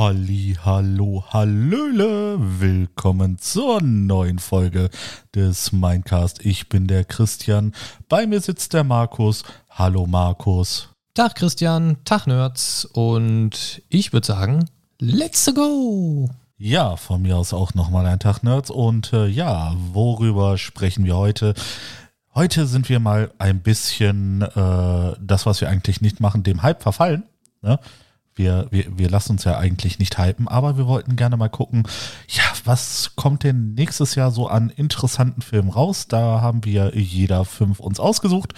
Halli, hallo, hallöle. Willkommen zur neuen Folge des Mindcast. Ich bin der Christian. Bei mir sitzt der Markus. Hallo Markus. Tag Christian, Tag Nerds und ich würde sagen, let's go! Ja, von mir aus auch nochmal ein Tag Nerds und äh, ja, worüber sprechen wir heute? Heute sind wir mal ein bisschen äh, das, was wir eigentlich nicht machen, dem Hype verfallen. Ne? Wir, wir, wir lassen uns ja eigentlich nicht hypen, aber wir wollten gerne mal gucken, ja, was kommt denn nächstes Jahr so an interessanten Filmen raus? Da haben wir jeder fünf uns ausgesucht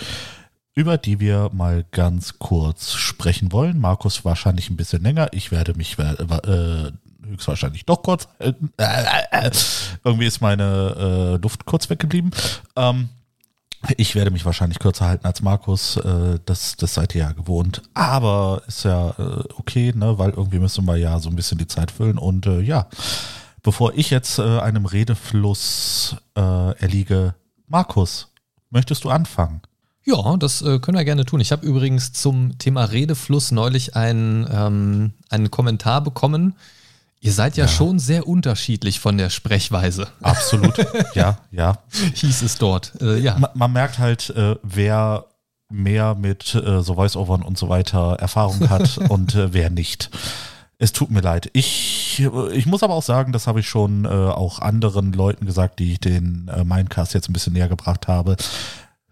über die wir mal ganz kurz sprechen wollen. Markus wahrscheinlich ein bisschen länger. Ich werde mich äh, höchstwahrscheinlich doch kurz halten. Äh, irgendwie ist meine äh, Luft kurz weggeblieben. Ähm, ich werde mich wahrscheinlich kürzer halten als Markus. Äh, das, das seid ihr ja gewohnt. Aber ist ja äh, okay, ne? weil irgendwie müssen wir ja so ein bisschen die Zeit füllen. Und äh, ja, bevor ich jetzt einem Redefluss erliege, Markus, möchtest du anfangen? Ja, das können wir gerne tun. Ich habe übrigens zum Thema Redefluss neulich einen, ähm, einen Kommentar bekommen. Ihr seid ja, ja, schon sehr unterschiedlich von der Sprechweise. Absolut, ja, ja. Hieß es dort, äh, ja. Man, man, merkt halt, äh, wer mehr mit äh, so Voice-Overn und so weiter Erfahrung hat und äh, wer nicht. Es tut mir leid. Ich, ich muss aber auch sagen, das habe ich schon äh, auch anderen Leuten gesagt, die ich den äh, Mindcast jetzt ein bisschen näher gebracht habe.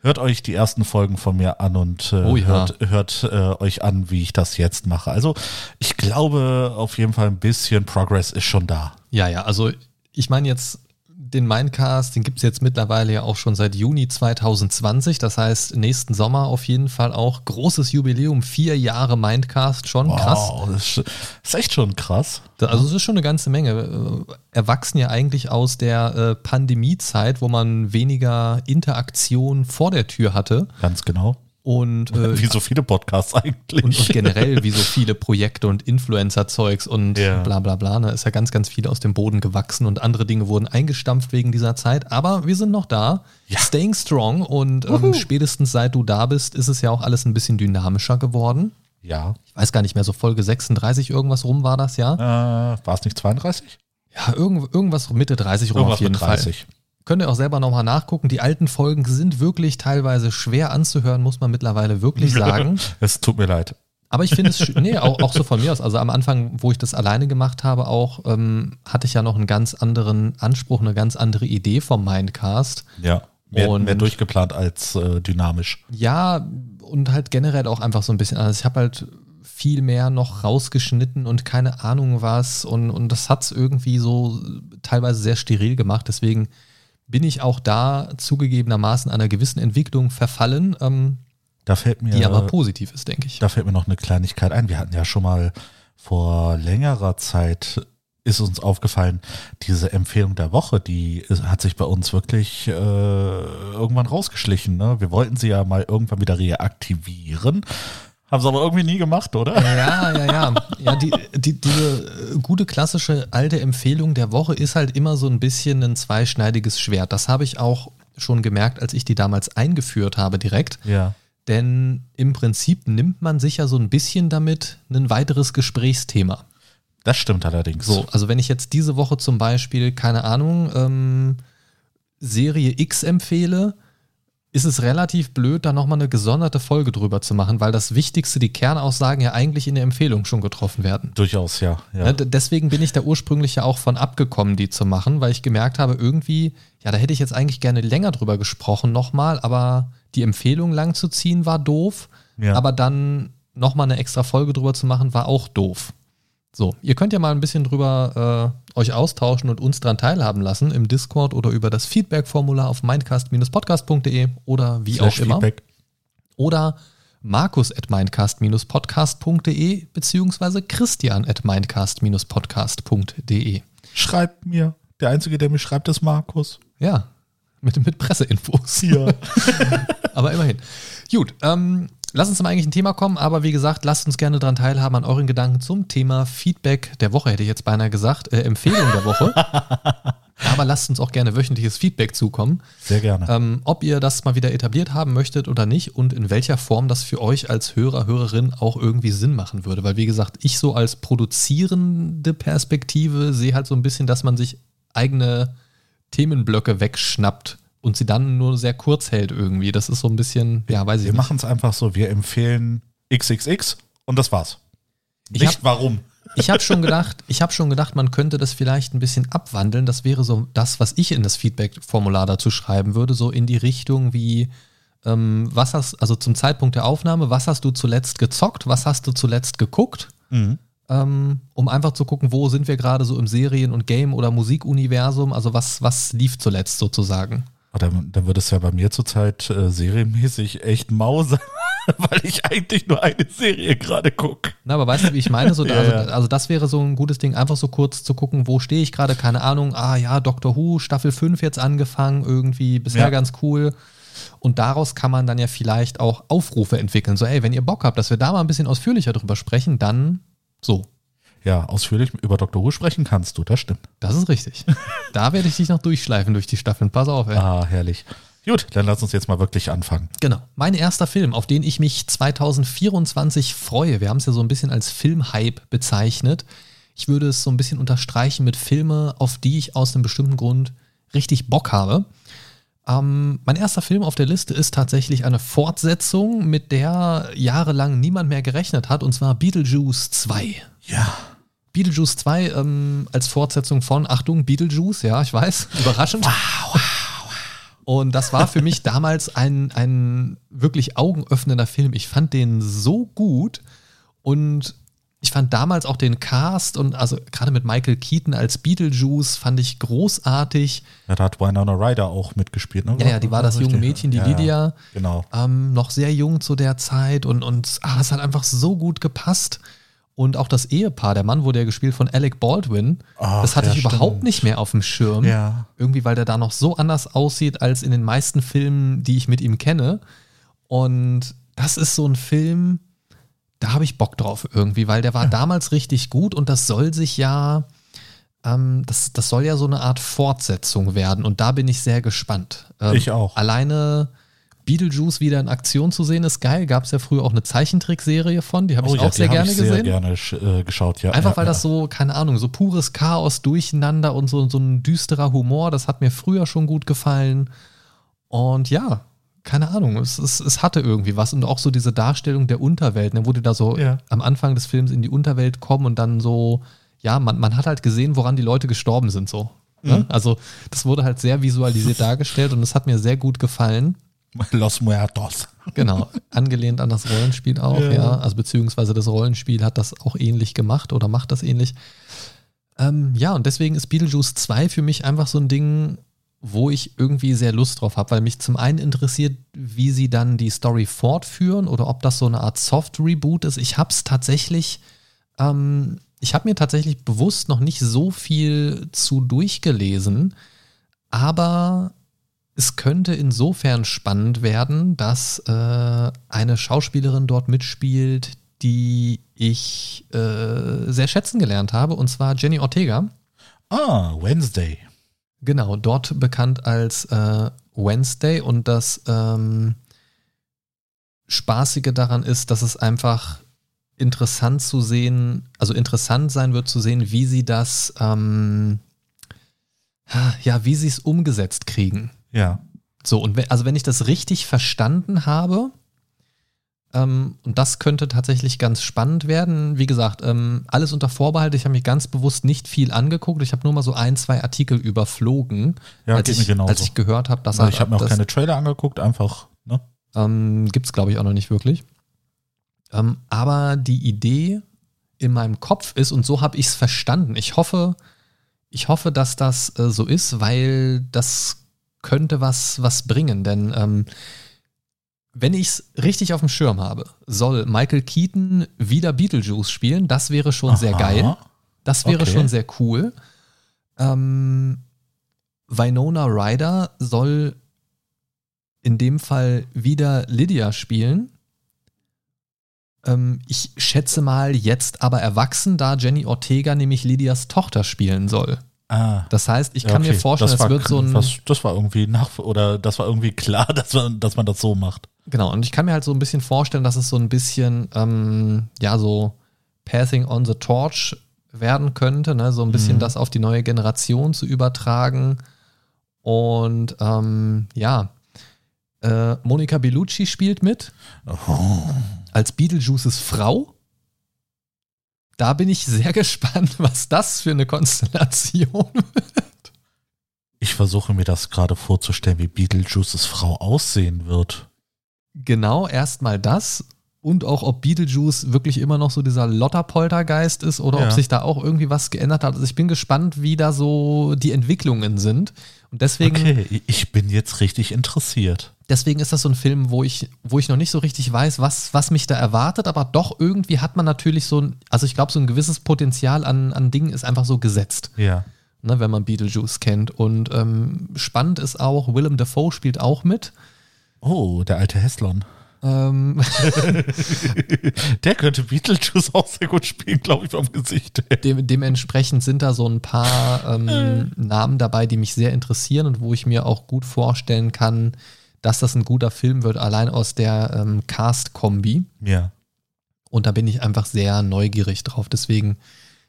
Hört euch die ersten Folgen von mir an und äh, oh ja. hört, hört äh, euch an, wie ich das jetzt mache. Also ich glaube auf jeden Fall ein bisschen Progress ist schon da. Ja, ja, also ich meine jetzt den Mindcast, den gibt es jetzt mittlerweile ja auch schon seit Juni 2020. Das heißt, nächsten Sommer auf jeden Fall auch großes Jubiläum, vier Jahre Mindcast, schon wow, krass. Das ist echt schon krass. Also es ist schon eine ganze Menge. Erwachsen ja eigentlich aus der äh, Pandemiezeit, wo man weniger Interaktion vor der Tür hatte. Ganz genau. Und, äh, wie so viele Podcasts eigentlich. Und, und generell wie so viele Projekte und Influencer-Zeugs und ja. bla bla bla. Da ne? ist ja ganz, ganz viel aus dem Boden gewachsen und andere Dinge wurden eingestampft wegen dieser Zeit. Aber wir sind noch da, ja. staying strong und ähm, spätestens seit du da bist, ist es ja auch alles ein bisschen dynamischer geworden. Ja. Ich weiß gar nicht mehr, so Folge 36 irgendwas rum war das, ja? Äh, war es nicht 32? Ja, irgend, irgendwas Mitte 30 rum irgendwas auf jeden Fall. Könnt ihr auch selber nochmal nachgucken. Die alten Folgen sind wirklich teilweise schwer anzuhören, muss man mittlerweile wirklich sagen. es tut mir leid. Aber ich finde es, nee, auch, auch so von mir aus. Also am Anfang, wo ich das alleine gemacht habe, auch ähm, hatte ich ja noch einen ganz anderen Anspruch, eine ganz andere Idee vom Mindcast. Ja. Mehr, und, mehr durchgeplant als äh, dynamisch. Ja, und halt generell auch einfach so ein bisschen anders. Ich habe halt viel mehr noch rausgeschnitten und keine Ahnung was. Und, und das hat es irgendwie so teilweise sehr steril gemacht. Deswegen bin ich auch da zugegebenermaßen einer gewissen Entwicklung verfallen, ähm, da fällt mir, die aber positiv ist, denke ich. Da fällt mir noch eine Kleinigkeit ein. Wir hatten ja schon mal vor längerer Zeit ist uns aufgefallen, diese Empfehlung der Woche, die hat sich bei uns wirklich äh, irgendwann rausgeschlichen. Ne? Wir wollten sie ja mal irgendwann wieder reaktivieren haben sie aber irgendwie nie gemacht, oder? Ja, ja, ja. Ja, die, die, diese gute klassische alte Empfehlung der Woche ist halt immer so ein bisschen ein zweischneidiges Schwert. Das habe ich auch schon gemerkt, als ich die damals eingeführt habe direkt. Ja. Denn im Prinzip nimmt man sich ja so ein bisschen damit ein weiteres Gesprächsthema. Das stimmt allerdings. So, also wenn ich jetzt diese Woche zum Beispiel, keine Ahnung, ähm, Serie X empfehle, ist es relativ blöd, da nochmal eine gesonderte Folge drüber zu machen, weil das Wichtigste, die Kernaussagen ja eigentlich in der Empfehlung schon getroffen werden. Durchaus, ja. ja. ja deswegen bin ich da ursprünglich ja auch von abgekommen, die zu machen, weil ich gemerkt habe, irgendwie, ja, da hätte ich jetzt eigentlich gerne länger drüber gesprochen nochmal, aber die Empfehlung lang zu ziehen war doof, ja. aber dann nochmal eine extra Folge drüber zu machen, war auch doof. So, ihr könnt ja mal ein bisschen drüber äh, euch austauschen und uns dran teilhaben lassen im Discord oder über das Feedback-Formular auf mindcast-podcast.de oder wie Slash auch immer. Feedback. Oder markus at mindcast-podcast.de beziehungsweise christian at mindcast-podcast.de. Schreibt mir. Der Einzige, der mir schreibt, ist Markus. Ja, mit, mit Presseinfos. Ja. Aber immerhin. Gut, ähm, lass uns zum eigentlichen Thema kommen, aber wie gesagt, lasst uns gerne daran teilhaben an euren Gedanken zum Thema Feedback der Woche, hätte ich jetzt beinahe gesagt, äh, Empfehlung der Woche. aber lasst uns auch gerne wöchentliches Feedback zukommen. Sehr gerne. Ähm, ob ihr das mal wieder etabliert haben möchtet oder nicht und in welcher Form das für euch als Hörer, Hörerin auch irgendwie Sinn machen würde. Weil, wie gesagt, ich so als produzierende Perspektive sehe halt so ein bisschen, dass man sich eigene Themenblöcke wegschnappt und sie dann nur sehr kurz hält irgendwie. Das ist so ein bisschen, ja, weiß ich wir nicht. Wir machen es einfach so, wir empfehlen XXX und das war's. Ich nicht hab, warum. Ich habe schon gedacht, ich habe schon gedacht, man könnte das vielleicht ein bisschen abwandeln. Das wäre so das, was ich in das Feedback-Formular dazu schreiben würde, so in die Richtung wie ähm, was hast, also zum Zeitpunkt der Aufnahme, was hast du zuletzt gezockt, was hast du zuletzt geguckt? Mhm ähm, um einfach zu gucken, wo sind wir gerade so im Serien- und Game- oder Musikuniversum, also was, was lief zuletzt sozusagen. Dann, dann wird es ja bei mir zurzeit äh, serienmäßig echt Mause, weil ich eigentlich nur eine Serie gerade gucke. Na, aber weißt du, wie ich meine? So, ja, also, ja. also, das wäre so ein gutes Ding, einfach so kurz zu gucken, wo stehe ich gerade, keine Ahnung, ah ja, Doctor Who, Staffel 5 jetzt angefangen, irgendwie bisher ja. ganz cool. Und daraus kann man dann ja vielleicht auch Aufrufe entwickeln. So, ey, wenn ihr Bock habt, dass wir da mal ein bisschen ausführlicher drüber sprechen, dann so. Ja, ausführlich über Dr. Who sprechen kannst du, das stimmt. Das ist richtig. da werde ich dich noch durchschleifen durch die Staffeln. Pass auf, ey. Ah, herrlich. Gut, dann lass uns jetzt mal wirklich anfangen. Genau. Mein erster Film, auf den ich mich 2024 freue. Wir haben es ja so ein bisschen als Filmhype bezeichnet. Ich würde es so ein bisschen unterstreichen mit Filme, auf die ich aus einem bestimmten Grund richtig Bock habe. Ähm, mein erster Film auf der Liste ist tatsächlich eine Fortsetzung, mit der jahrelang niemand mehr gerechnet hat, und zwar Beetlejuice 2. Ja. Beetlejuice 2 ähm, als Fortsetzung von, Achtung, Beetlejuice, ja, ich weiß, überraschend. Wow, wow, Und das war für mich damals ein, ein wirklich augenöffnender Film. Ich fand den so gut und ich fand damals auch den Cast und also gerade mit Michael Keaton als Beetlejuice fand ich großartig. Ja, da hat Winona Ryder auch mitgespielt, ne? Ja, ja, die war das junge Mädchen, die ja, Lydia. Genau. Ähm, noch sehr jung zu der Zeit und, und ah, es hat einfach so gut gepasst. Und auch das Ehepaar, der Mann wurde ja gespielt von Alec Baldwin. Ach, das hatte ja, ich stimmt. überhaupt nicht mehr auf dem Schirm. Ja. Irgendwie, weil der da noch so anders aussieht als in den meisten Filmen, die ich mit ihm kenne. Und das ist so ein Film, da habe ich Bock drauf irgendwie, weil der war ja. damals richtig gut und das soll sich ja, ähm, das, das soll ja so eine Art Fortsetzung werden und da bin ich sehr gespannt. Ähm, ich auch. Alleine Beetlejuice wieder in Aktion zu sehen ist geil. Gab es ja früher auch eine Zeichentrickserie von, die habe ich oh, auch ja, sehr gerne gesehen. sehr gerne äh, geschaut, ja. Einfach ja, weil das so, keine Ahnung, so pures Chaos durcheinander und so, so ein düsterer Humor, das hat mir früher schon gut gefallen. Und ja, keine Ahnung, es, es, es hatte irgendwie was und auch so diese Darstellung der Unterwelt, ne, wo die da so ja. am Anfang des Films in die Unterwelt kommen und dann so, ja, man, man hat halt gesehen, woran die Leute gestorben sind, so. Ne? Mhm. Also, das wurde halt sehr visualisiert dargestellt und es hat mir sehr gut gefallen. Los Muertos. Genau, angelehnt an das Rollenspiel auch, ja. ja. Also, beziehungsweise das Rollenspiel hat das auch ähnlich gemacht oder macht das ähnlich. Ähm, ja, und deswegen ist Beetlejuice 2 für mich einfach so ein Ding, wo ich irgendwie sehr Lust drauf habe, weil mich zum einen interessiert, wie sie dann die Story fortführen oder ob das so eine Art Soft-Reboot ist. Ich habe es tatsächlich, ähm, ich habe mir tatsächlich bewusst noch nicht so viel zu durchgelesen, aber es könnte insofern spannend werden, dass äh, eine Schauspielerin dort mitspielt, die ich äh, sehr schätzen gelernt habe, und zwar Jenny Ortega. Ah, Wednesday. Genau, dort bekannt als äh, Wednesday und das ähm, Spaßige daran ist, dass es einfach interessant zu sehen, also interessant sein wird zu sehen, wie sie das, ähm, ja, wie sie es umgesetzt kriegen. Ja. So, und wenn, also wenn ich das richtig verstanden habe, ähm, und das könnte tatsächlich ganz spannend werden. Wie gesagt, ähm, alles unter Vorbehalt. Ich habe mich ganz bewusst nicht viel angeguckt. Ich habe nur mal so ein, zwei Artikel überflogen, ja, als, ich, als ich gehört habe, dass ja, Ich habe mir auch keine Trailer angeguckt, einfach. Ne? Ähm, Gibt es, glaube ich, auch noch nicht wirklich. Ähm, aber die Idee in meinem Kopf ist, und so habe ich es verstanden. Ich hoffe, ich hoffe, dass das äh, so ist, weil das könnte was, was bringen. Denn ähm, wenn ich es richtig auf dem Schirm habe, soll Michael Keaton wieder Beetlejuice spielen. Das wäre schon Aha. sehr geil. Das wäre okay. schon sehr cool. Ähm, Winona Ryder soll in dem Fall wieder Lydia spielen. Ähm, ich schätze mal jetzt aber erwachsen, da Jenny Ortega nämlich Lydias Tochter spielen soll. Ah. Das heißt, ich kann okay. mir vorstellen, das, das wird so ein. Das, das, war irgendwie nach oder das war irgendwie klar, dass man, dass man das so macht. Genau, und ich kann mir halt so ein bisschen vorstellen, dass es so ein bisschen, ähm, ja, so Passing on the Torch werden könnte, ne? so ein bisschen mhm. das auf die neue Generation zu übertragen. Und ähm, ja, äh, Monica Bellucci spielt mit. Oh. Als Beetlejuices Frau. Da bin ich sehr gespannt, was das für eine Konstellation wird. Ich versuche mir das gerade vorzustellen, wie Beetlejuices Frau aussehen wird. Genau, erstmal das und auch ob Beetlejuice wirklich immer noch so dieser Lotter-Poltergeist ist oder ja. ob sich da auch irgendwie was geändert hat. Also ich bin gespannt, wie da so die Entwicklungen sind. Und deswegen. Okay, ich bin jetzt richtig interessiert. Deswegen ist das so ein Film, wo ich, wo ich noch nicht so richtig weiß, was, was mich da erwartet, aber doch irgendwie hat man natürlich so ein, also ich glaube, so ein gewisses Potenzial an, an Dingen ist einfach so gesetzt. Ja. Ne, wenn man Beetlejuice kennt. Und ähm, spannend ist auch, Willem Dafoe spielt auch mit. Oh, der alte Heslon. Ähm Der könnte Beetlejuice auch sehr gut spielen, glaube ich, vom Gesicht. Dem, dementsprechend sind da so ein paar ähm, Namen dabei, die mich sehr interessieren und wo ich mir auch gut vorstellen kann, dass das ein guter Film wird, allein aus der ähm, Cast-Kombi. Ja. Und da bin ich einfach sehr neugierig drauf. Deswegen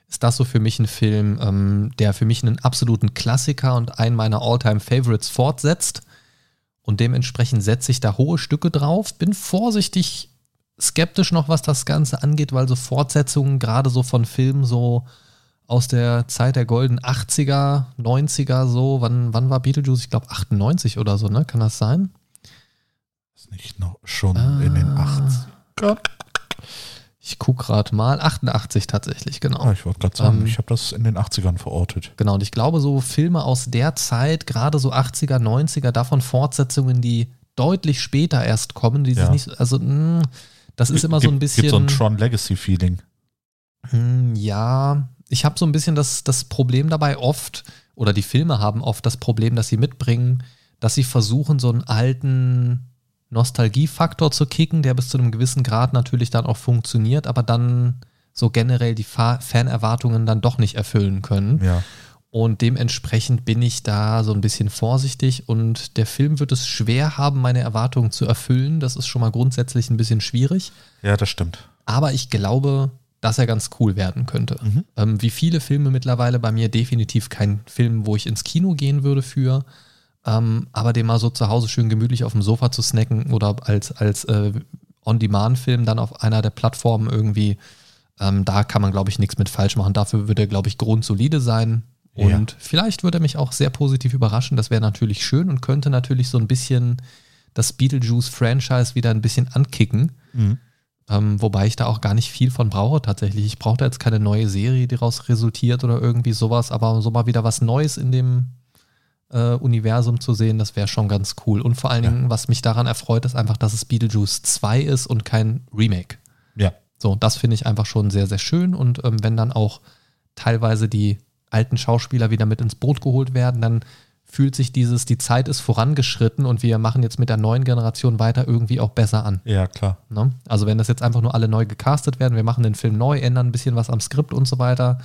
ist das so für mich ein Film, ähm, der für mich einen absoluten Klassiker und einen meiner All-Time-Favorites fortsetzt und dementsprechend setze ich da hohe Stücke drauf. Bin vorsichtig skeptisch noch, was das Ganze angeht, weil so Fortsetzungen gerade so von Filmen so aus der Zeit der goldenen 80er, 90er so, wann, wann war Beetlejuice? Ich glaube 98 oder so, ne? Kann das sein? Ist nicht noch schon ah. in den 80ern? Ich gucke gerade mal. 88 tatsächlich, genau. Ja, ich wollte gerade sagen, ähm, ich habe das in den 80ern verortet. Genau, und ich glaube, so Filme aus der Zeit, gerade so 80er, 90er, davon Fortsetzungen, die deutlich später erst kommen, die ja. sich nicht, also mh, hm, das ist immer so ein bisschen. Gibt so ein Tron Legacy-Feeling. Hm, ja, ich habe so ein bisschen das, das Problem dabei oft, oder die Filme haben oft das Problem, dass sie mitbringen, dass sie versuchen, so einen alten Nostalgiefaktor zu kicken, der bis zu einem gewissen Grad natürlich dann auch funktioniert, aber dann so generell die Fanerwartungen dann doch nicht erfüllen können. Ja. Und dementsprechend bin ich da so ein bisschen vorsichtig und der Film wird es schwer haben, meine Erwartungen zu erfüllen. Das ist schon mal grundsätzlich ein bisschen schwierig. Ja, das stimmt. Aber ich glaube, dass er ganz cool werden könnte. Mhm. Ähm, wie viele Filme mittlerweile bei mir definitiv kein Film, wo ich ins Kino gehen würde für. Ähm, aber den mal so zu Hause schön gemütlich auf dem Sofa zu snacken oder als, als äh, On-Demand-Film dann auf einer der Plattformen irgendwie, ähm, da kann man, glaube ich, nichts mit falsch machen. Dafür würde er, glaube ich, grundsolide sein. Und ja. vielleicht würde er mich auch sehr positiv überraschen. Das wäre natürlich schön und könnte natürlich so ein bisschen das Beetlejuice-Franchise wieder ein bisschen ankicken. Mhm. Ähm, wobei ich da auch gar nicht viel von brauche tatsächlich. Ich brauche da jetzt keine neue Serie, die daraus resultiert oder irgendwie sowas, aber so mal wieder was Neues in dem äh, Universum zu sehen, das wäre schon ganz cool. Und vor allen Dingen, was mich daran erfreut, ist einfach, dass es Beetlejuice 2 ist und kein Remake. Ja. So, das finde ich einfach schon sehr, sehr schön. Und ähm, wenn dann auch teilweise die alten Schauspieler wieder mit ins Boot geholt werden, dann fühlt sich dieses, die Zeit ist vorangeschritten und wir machen jetzt mit der neuen Generation weiter irgendwie auch besser an. Ja, klar. Ne? Also wenn das jetzt einfach nur alle neu gecastet werden, wir machen den Film neu, ändern ein bisschen was am Skript und so weiter,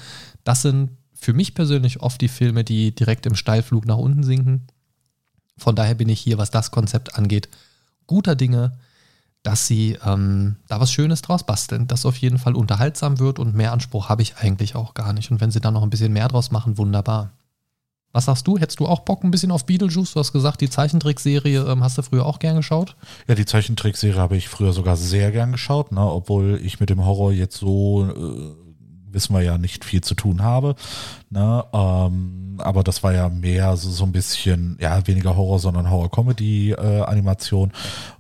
das sind für mich persönlich oft die Filme, die direkt im Steilflug nach unten sinken. Von daher bin ich hier, was das Konzept angeht, guter Dinge, dass sie ähm, da was Schönes draus basteln, das auf jeden Fall unterhaltsam wird und mehr Anspruch habe ich eigentlich auch gar nicht. Und wenn sie dann noch ein bisschen mehr draus machen, wunderbar. Was sagst du? Hättest du auch Bock ein bisschen auf Beetlejuice? Du hast gesagt, die Zeichentrickserie ähm, hast du früher auch gern geschaut? Ja, die Zeichentrickserie habe ich früher sogar sehr gern geschaut, ne? obwohl ich mit dem Horror jetzt so äh, wissen wir ja, nicht viel zu tun habe. Ne? Ähm, aber das war ja mehr so, so ein bisschen, ja, weniger Horror, sondern Horror-Comedy-Animation. Äh,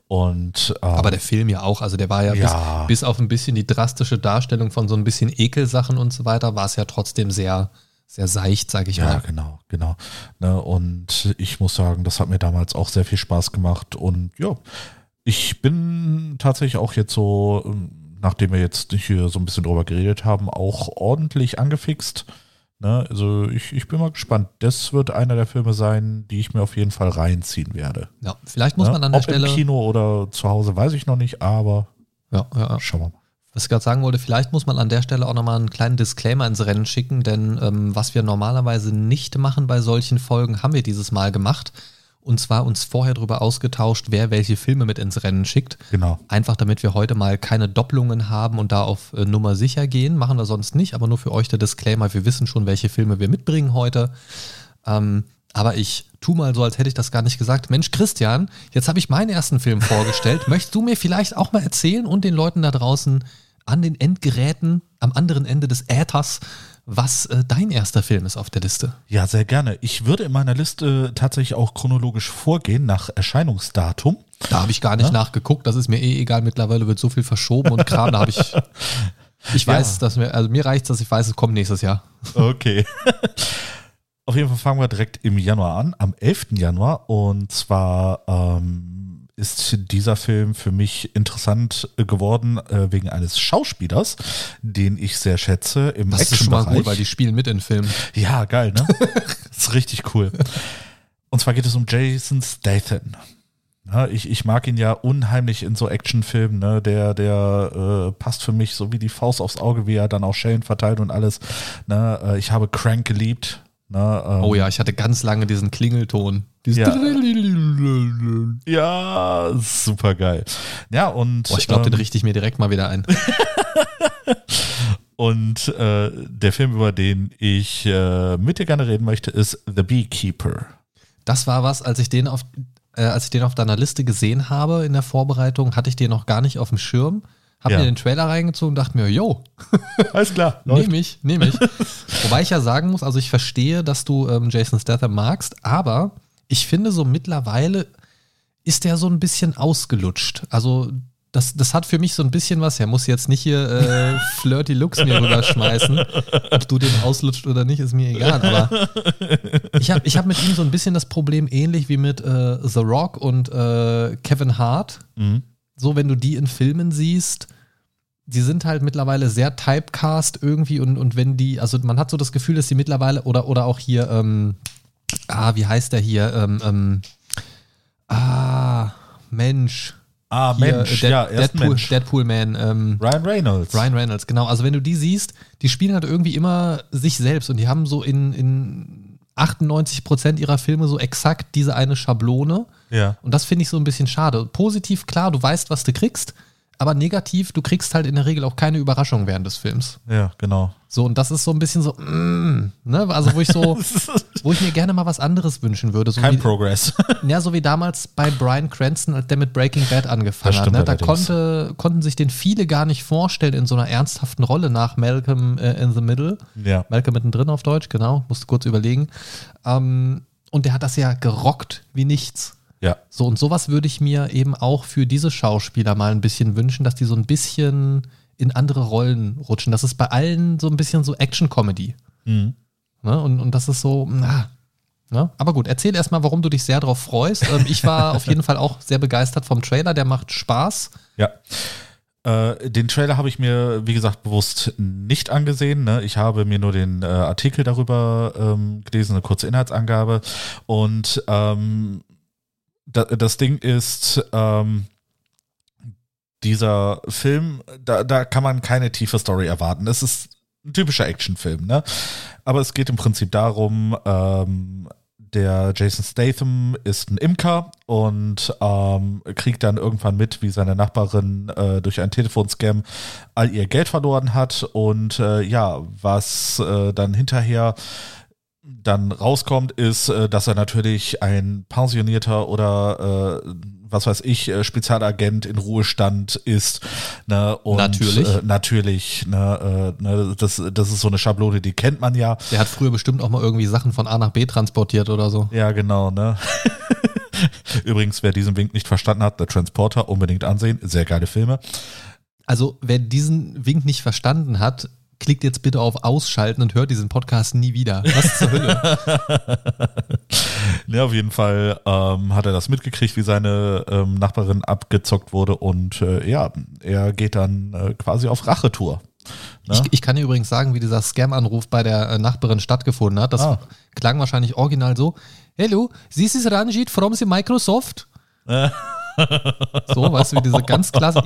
und, ähm, aber der Film ja auch, also der war ja, ja. Bis, bis, auf ein bisschen die drastische Darstellung von so ein bisschen Ekelsachen und so weiter, war es ja trotzdem sehr, sehr seicht, sage ich ja, mal. Ja, genau, genau. Ne, und ich muss sagen, das hat mir damals auch sehr viel Spaß gemacht und ja, ich bin tatsächlich auch jetzt so ähm, nachdem wir jetzt hier so ein bisschen drüber geredet haben, auch ordentlich angefixt. Ne? Also ich, ich bin mal gespannt. Das wird einer der Filme sein, die ich mir auf jeden Fall reinziehen werde. Ja, vielleicht muss ne? man an der Ob Stelle. Im Kino oder zu Hause weiß ich noch nicht, aber ja, ja, schauen wir mal. Was ich gerade sagen wollte, vielleicht muss man an der Stelle auch nochmal einen kleinen Disclaimer ins Rennen schicken, denn ähm, was wir normalerweise nicht machen bei solchen Folgen, haben wir dieses Mal gemacht. Und zwar uns vorher darüber ausgetauscht, wer welche Filme mit ins Rennen schickt. Genau. Einfach damit wir heute mal keine Doppelungen haben und da auf äh, Nummer sicher gehen. Machen wir sonst nicht, aber nur für euch der Disclaimer. Wir wissen schon, welche Filme wir mitbringen heute. Ähm, aber ich tu mal so, als hätte ich das gar nicht gesagt. Mensch, Christian, jetzt habe ich meinen ersten Film vorgestellt. Möchtest du mir vielleicht auch mal erzählen und den Leuten da draußen an den Endgeräten am anderen Ende des Äthers, was äh, dein erster Film ist auf der Liste. Ja, sehr gerne. Ich würde in meiner Liste tatsächlich auch chronologisch vorgehen nach Erscheinungsdatum. Da habe ich gar nicht ja? nachgeguckt. Das ist mir eh egal. Mittlerweile wird so viel verschoben und Kram. Da habe ich. Ich weiß, ja. dass mir, also mir reicht dass ich weiß, es kommt nächstes Jahr. Okay. Auf jeden Fall fangen wir direkt im Januar an, am 11. Januar. Und zwar ähm, ist dieser Film für mich interessant geworden äh, wegen eines Schauspielers, den ich sehr schätze im Das ist schon mal gut, weil die spielen mit in Filmen. Ja, geil, ne? das ist richtig cool. Und zwar geht es um Jason Statham. Ja, ich, ich mag ihn ja unheimlich in so Actionfilmen, ne? Der, der äh, passt für mich so wie die Faust aufs Auge, wie er dann auch Schellen verteilt und alles. Ne? Äh, ich habe Crank geliebt. Ne? Ähm, oh ja, ich hatte ganz lange diesen Klingelton. Ja, ja super geil. Ja, und. Boah, ich glaube, ähm, den richte ich mir direkt mal wieder ein. und äh, der Film, über den ich äh, mit dir gerne reden möchte, ist The Beekeeper. Das war was, als ich den auf, äh, als ich den auf deiner Liste gesehen habe in der Vorbereitung, hatte ich den noch gar nicht auf dem Schirm. Hab ja. mir den Trailer reingezogen und dachte mir, yo. Alles klar. nehme ich, nehme ich. Wobei ich ja sagen muss, also ich verstehe, dass du ähm, Jason Statham magst, aber ich finde so mittlerweile ist der so ein bisschen ausgelutscht. Also das, das hat für mich so ein bisschen was. Er muss jetzt nicht hier äh, flirty Looks mir rüberschmeißen. Ob du den auslutscht oder nicht, ist mir egal. Aber ich habe ich hab mit ihm so ein bisschen das Problem, ähnlich wie mit äh, The Rock und äh, Kevin Hart. Mhm. So, wenn du die in Filmen siehst, die sind halt mittlerweile sehr typecast irgendwie und, und wenn die, also man hat so das Gefühl, dass sie mittlerweile, oder, oder auch hier, ähm, ah, wie heißt der hier? Ähm, ähm, ah, Mensch. Ah, hier, Mensch, Dead, ja, Deadpool, Mensch. Deadpool Man. Ähm, Ryan Reynolds. Ryan Reynolds, genau. Also wenn du die siehst, die spielen halt irgendwie immer sich selbst und die haben so in, in 98 Prozent ihrer Filme so exakt diese eine Schablone. Ja. Und das finde ich so ein bisschen schade. Positiv, klar, du weißt, was du kriegst, aber negativ, du kriegst halt in der Regel auch keine Überraschung während des Films. Ja, genau. So, und das ist so ein bisschen so, mm, ne, also wo ich so, wo ich mir gerne mal was anderes wünschen würde. So Kein wie, Progress. Ja, so wie damals bei Brian Cranston, als der mit Breaking Bad angefangen hat. Ne? Da konnte, konnten sich den viele gar nicht vorstellen in so einer ernsthaften Rolle nach Malcolm äh, in the Middle. Ja. Malcolm mittendrin auf Deutsch, genau, musste kurz überlegen. Ähm, und der hat das ja gerockt wie nichts. Ja. So, und sowas würde ich mir eben auch für diese Schauspieler mal ein bisschen wünschen, dass die so ein bisschen in andere Rollen rutschen. Das ist bei allen so ein bisschen so Action-Comedy. Mhm. Ne? Und, und das ist so, na, Ne? Aber gut, erzähl erstmal, warum du dich sehr darauf freust. Ähm, ich war auf jeden Fall auch sehr begeistert vom Trailer, der macht Spaß. Ja. Äh, den Trailer habe ich mir, wie gesagt, bewusst nicht angesehen. Ne? Ich habe mir nur den äh, Artikel darüber ähm, gelesen, eine kurze Inhaltsangabe. Und ähm, das Ding ist, ähm, dieser Film, da, da kann man keine tiefe Story erwarten. Es ist ein typischer Actionfilm, ne? Aber es geht im Prinzip darum, ähm, der Jason Statham ist ein Imker und ähm, kriegt dann irgendwann mit, wie seine Nachbarin äh, durch einen Telefonscam all ihr Geld verloren hat und äh, ja, was äh, dann hinterher dann rauskommt, ist, äh, dass er natürlich ein pensionierter oder äh, was weiß ich, äh, Spezialagent in Ruhestand ist. Ne, und, natürlich. Äh, natürlich. Ne, äh, ne, das, das ist so eine Schablone, die kennt man ja. Der hat früher bestimmt auch mal irgendwie Sachen von A nach B transportiert oder so. Ja, genau. Ne? Übrigens, wer diesen Wink nicht verstanden hat, der Transporter, unbedingt ansehen. Sehr geile Filme. Also, wer diesen Wink nicht verstanden hat, klickt jetzt bitte auf Ausschalten und hört diesen Podcast nie wieder. Was zur Hölle? ja, auf jeden Fall ähm, hat er das mitgekriegt, wie seine ähm, Nachbarin abgezockt wurde und äh, ja, er geht dann äh, quasi auf Rachetour. Ne? Ich, ich, kann dir übrigens sagen, wie dieser Scam-Anruf bei der äh, Nachbarin stattgefunden hat. Das ah. klang wahrscheinlich original so. Hello, this is Ranjit from the Microsoft. So, weißt du, wie diese ganz klasse.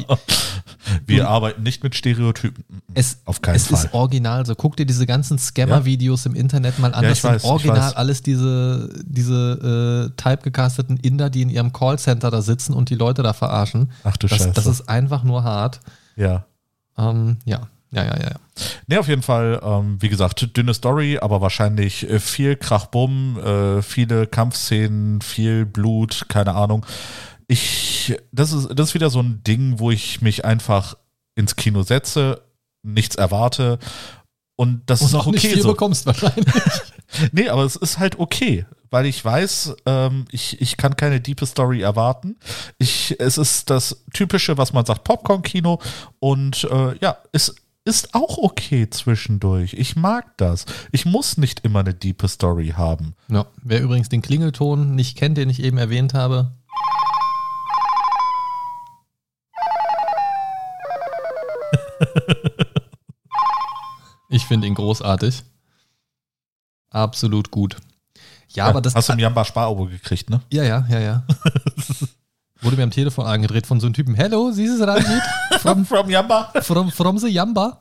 Wir arbeiten nicht mit Stereotypen. Es, Auf keinen es Fall. Es ist original. So, guck dir diese ganzen Scammer-Videos ja. im Internet mal an. Ja, das weiß, sind original alles diese, diese äh, typegecasteten Inder, die in ihrem Callcenter da sitzen und die Leute da verarschen. Ach du das, Scheiße. Das ist einfach nur hart. Ja. Ähm, ja. Ja, ja, ja, ja. Ne, auf jeden Fall, ähm, wie gesagt, dünne Story, aber wahrscheinlich äh, viel Krachbumm, äh, viele Kampfszenen, viel Blut, keine Ahnung. Ich, das ist, das ist wieder so ein Ding, wo ich mich einfach ins Kino setze, nichts erwarte und das und ist auch okay. Nicht viel so. bekommst wahrscheinlich. nee, aber es ist halt okay, weil ich weiß, ähm, ich, ich kann keine diepe Story erwarten. Ich, es ist das typische, was man sagt, Popcorn-Kino und äh, ja, es ist auch okay zwischendurch. Ich mag das. Ich muss nicht immer eine diepe Story haben. Ja, wer übrigens den Klingelton nicht kennt, den ich eben erwähnt habe, ich finde ihn großartig. Absolut gut. Ja, aber das. Hast du ein Jamba Sparabo gekriegt, ne? Ja, ja, ja, ja. Wurde mir am Telefon angedreht von so einem Typen. Hello, Sie ist Ranjit? From, from Jamba? From, from the Jamba?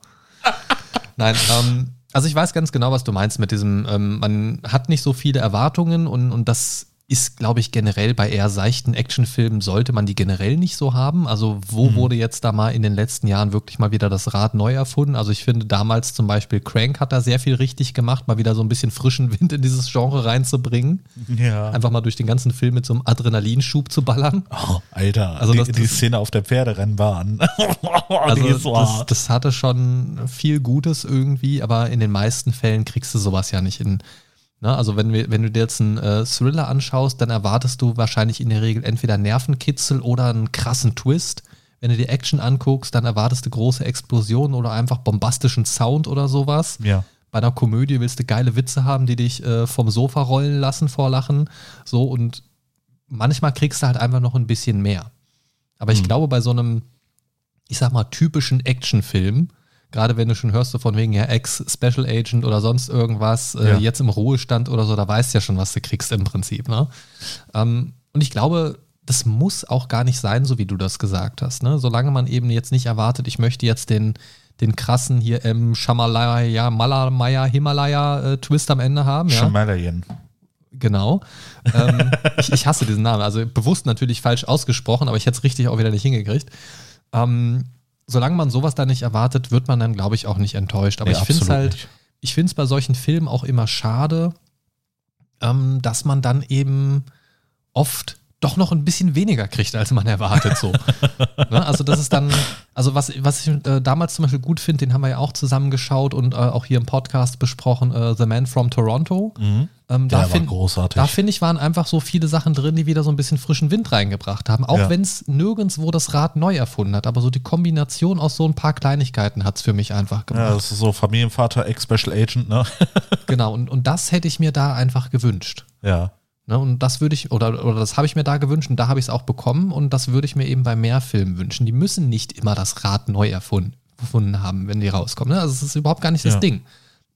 Nein, ähm, also ich weiß ganz genau, was du meinst mit diesem, ähm, man hat nicht so viele Erwartungen und, und das ist, glaube ich, generell bei eher seichten Actionfilmen sollte man die generell nicht so haben. Also wo mhm. wurde jetzt da mal in den letzten Jahren wirklich mal wieder das Rad neu erfunden? Also ich finde damals zum Beispiel Crank hat da sehr viel richtig gemacht, mal wieder so ein bisschen frischen Wind in dieses Genre reinzubringen. Ja. Einfach mal durch den ganzen Film mit so einem Adrenalinschub zu ballern. Oh, Alter, also die, das, die Szene auf der Pferderennbahn. also so das, das hatte schon viel Gutes irgendwie, aber in den meisten Fällen kriegst du sowas ja nicht in Ne? Also wenn, wir, wenn du dir jetzt einen äh, Thriller anschaust, dann erwartest du wahrscheinlich in der Regel entweder Nervenkitzel oder einen krassen Twist. Wenn du dir Action anguckst, dann erwartest du große Explosionen oder einfach bombastischen Sound oder sowas. Ja. Bei einer Komödie willst du geile Witze haben, die dich äh, vom Sofa rollen lassen vor Lachen. So und manchmal kriegst du halt einfach noch ein bisschen mehr. Aber ich hm. glaube, bei so einem, ich sag mal, typischen Actionfilm, Gerade wenn du schon hörst, so von wegen ja Ex-Special Agent oder sonst irgendwas, äh, ja. jetzt im Ruhestand oder so, da weißt du ja schon, was du kriegst im Prinzip. Ne? Ähm, und ich glaube, das muss auch gar nicht sein, so wie du das gesagt hast. Ne? Solange man eben jetzt nicht erwartet, ich möchte jetzt den, den krassen hier im Shamalaya, Malamaya, Himalaya äh, Twist am Ende haben. Ja? Himalayan. Genau. ähm, ich, ich, hasse diesen Namen. Also bewusst natürlich falsch ausgesprochen, aber ich hätte es richtig auch wieder nicht hingekriegt. Ähm, solange man sowas da nicht erwartet, wird man dann, glaube ich, auch nicht enttäuscht. Aber nee, ich finde es halt, ich finde es bei solchen Filmen auch immer schade, ähm, dass man dann eben oft doch noch ein bisschen weniger kriegt, als man erwartet. So. ne? Also das ist dann, also was, was ich äh, damals zum Beispiel gut finde, den haben wir ja auch zusammengeschaut und äh, auch hier im Podcast besprochen, äh, The Man from Toronto. Mhm. Ähm, da finde da finde ich, waren einfach so viele Sachen drin, die wieder so ein bisschen frischen Wind reingebracht haben. Auch ja. wenn es nirgendwo das Rad neu erfunden hat. Aber so die Kombination aus so ein paar Kleinigkeiten hat es für mich einfach gemacht. Ja, das ist so Familienvater, Ex-Special Agent, ne? genau, und, und das hätte ich mir da einfach gewünscht. Ja. Ne, und das würde ich, oder, oder das habe ich mir da gewünscht und da habe ich es auch bekommen und das würde ich mir eben bei mehr Filmen wünschen. Die müssen nicht immer das Rad neu erfunden, erfunden haben, wenn die rauskommen. Ne? Also es ist überhaupt gar nicht ja. das Ding.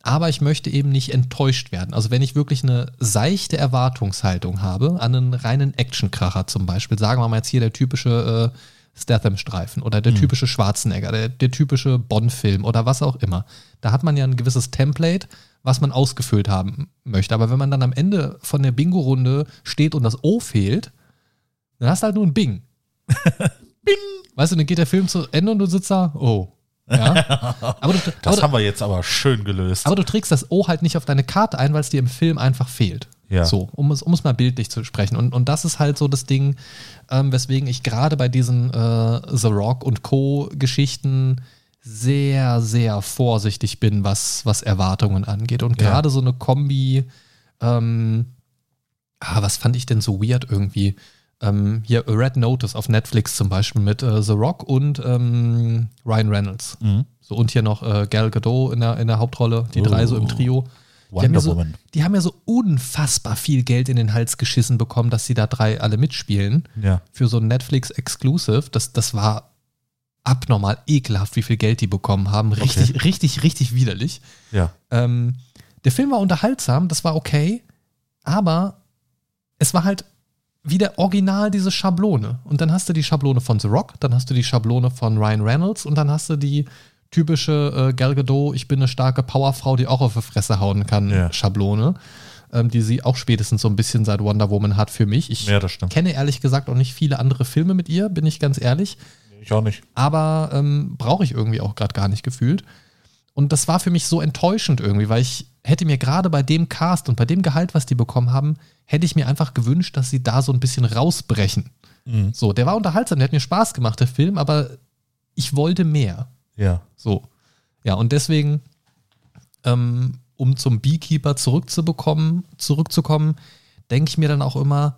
Aber ich möchte eben nicht enttäuscht werden. Also wenn ich wirklich eine seichte Erwartungshaltung habe an einen reinen Actionkracher zum Beispiel, sagen wir mal jetzt hier der typische äh, Statham-Streifen oder der mhm. typische Schwarzenegger, der, der typische Bond-Film oder was auch immer. Da hat man ja ein gewisses Template was man ausgefüllt haben möchte. Aber wenn man dann am Ende von der Bingo-Runde steht und das O fehlt, dann hast du halt nur ein Bing. Bing! Weißt du, dann geht der Film zu Ende und du sitzt da, oh. Ja. Aber du, das aber haben wir jetzt aber schön gelöst. Aber du trägst das O halt nicht auf deine Karte ein, weil es dir im Film einfach fehlt. Ja. So, um es, um es mal bildlich zu sprechen. Und, und das ist halt so das Ding, ähm, weswegen ich gerade bei diesen äh, The Rock und Co-Geschichten sehr, sehr vorsichtig bin, was, was Erwartungen angeht. Und gerade ja. so eine Kombi, ähm, ah, was fand ich denn so weird irgendwie? Ähm, hier Red Notice auf Netflix zum Beispiel mit äh, The Rock und ähm, Ryan Reynolds. Mhm. So, und hier noch äh, Gal Gadot in der, in der Hauptrolle, die oh. drei so im Trio. Die haben, ja so, die haben, ja so, unfassbar viel Geld in den Hals geschissen bekommen, dass sie da drei alle mitspielen. Ja. Für so ein Netflix-Exclusive. Das, das war abnormal ekelhaft, wie viel Geld die bekommen haben. Richtig, okay. richtig, richtig widerlich. Ja. Ähm, der Film war unterhaltsam, das war okay, aber es war halt wieder original diese Schablone. Und dann hast du die Schablone von The Rock, dann hast du die Schablone von Ryan Reynolds und dann hast du die typische äh, Gal Gadot, ich bin eine starke Powerfrau, die auch auf die Fresse hauen kann, ja. Schablone, ähm, die sie auch spätestens so ein bisschen seit Wonder Woman hat für mich. Ich ja, kenne ehrlich gesagt auch nicht viele andere Filme mit ihr, bin ich ganz ehrlich. Ich auch nicht. Aber ähm, brauche ich irgendwie auch gerade gar nicht gefühlt. Und das war für mich so enttäuschend irgendwie, weil ich hätte mir gerade bei dem Cast und bei dem Gehalt, was die bekommen haben, hätte ich mir einfach gewünscht, dass sie da so ein bisschen rausbrechen. Mhm. So, der war unterhaltsam, der hat mir Spaß gemacht, der Film, aber ich wollte mehr. Ja. So. Ja, und deswegen, ähm, um zum Beekeeper zurückzubekommen, zurückzukommen, denke ich mir dann auch immer,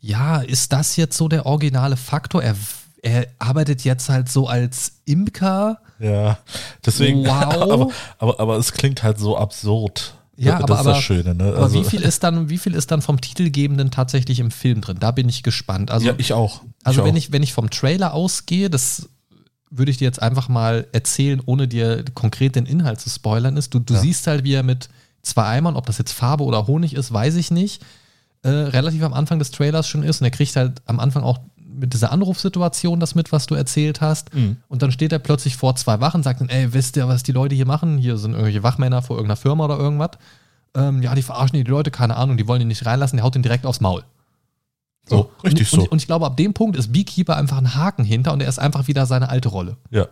ja, ist das jetzt so der originale Faktor? Er, er arbeitet jetzt halt so als Imker. Ja, deswegen. Wow. Aber, aber, aber es klingt halt so absurd. Ja, das aber, ist das Schöne. Ne? Aber also, wie viel ist dann, wie viel ist dann vom Titelgebenden tatsächlich im Film drin? Da bin ich gespannt. Also, ja, ich auch. Ich also wenn auch. ich wenn ich vom Trailer ausgehe, das würde ich dir jetzt einfach mal erzählen, ohne dir konkret den Inhalt zu spoilern, ist, du, du ja. siehst halt, wie er mit zwei Eimern, ob das jetzt Farbe oder Honig ist, weiß ich nicht, äh, relativ am Anfang des Trailers schon ist und er kriegt halt am Anfang auch mit dieser Anrufsituation das mit, was du erzählt hast. Mhm. Und dann steht er plötzlich vor zwei Wachen, sagt dann, ey, wisst ihr, was die Leute hier machen? Hier sind irgendwelche Wachmänner vor irgendeiner Firma oder irgendwas. Ähm, ja, die verarschen die Leute, keine Ahnung, die wollen ihn nicht reinlassen, der haut ihn direkt aufs Maul. So, oh, richtig und, so. Und, ich glaube, ab dem Punkt ist Beekeeper einfach ein Haken hinter und er ist einfach wieder seine alte Rolle. Ja.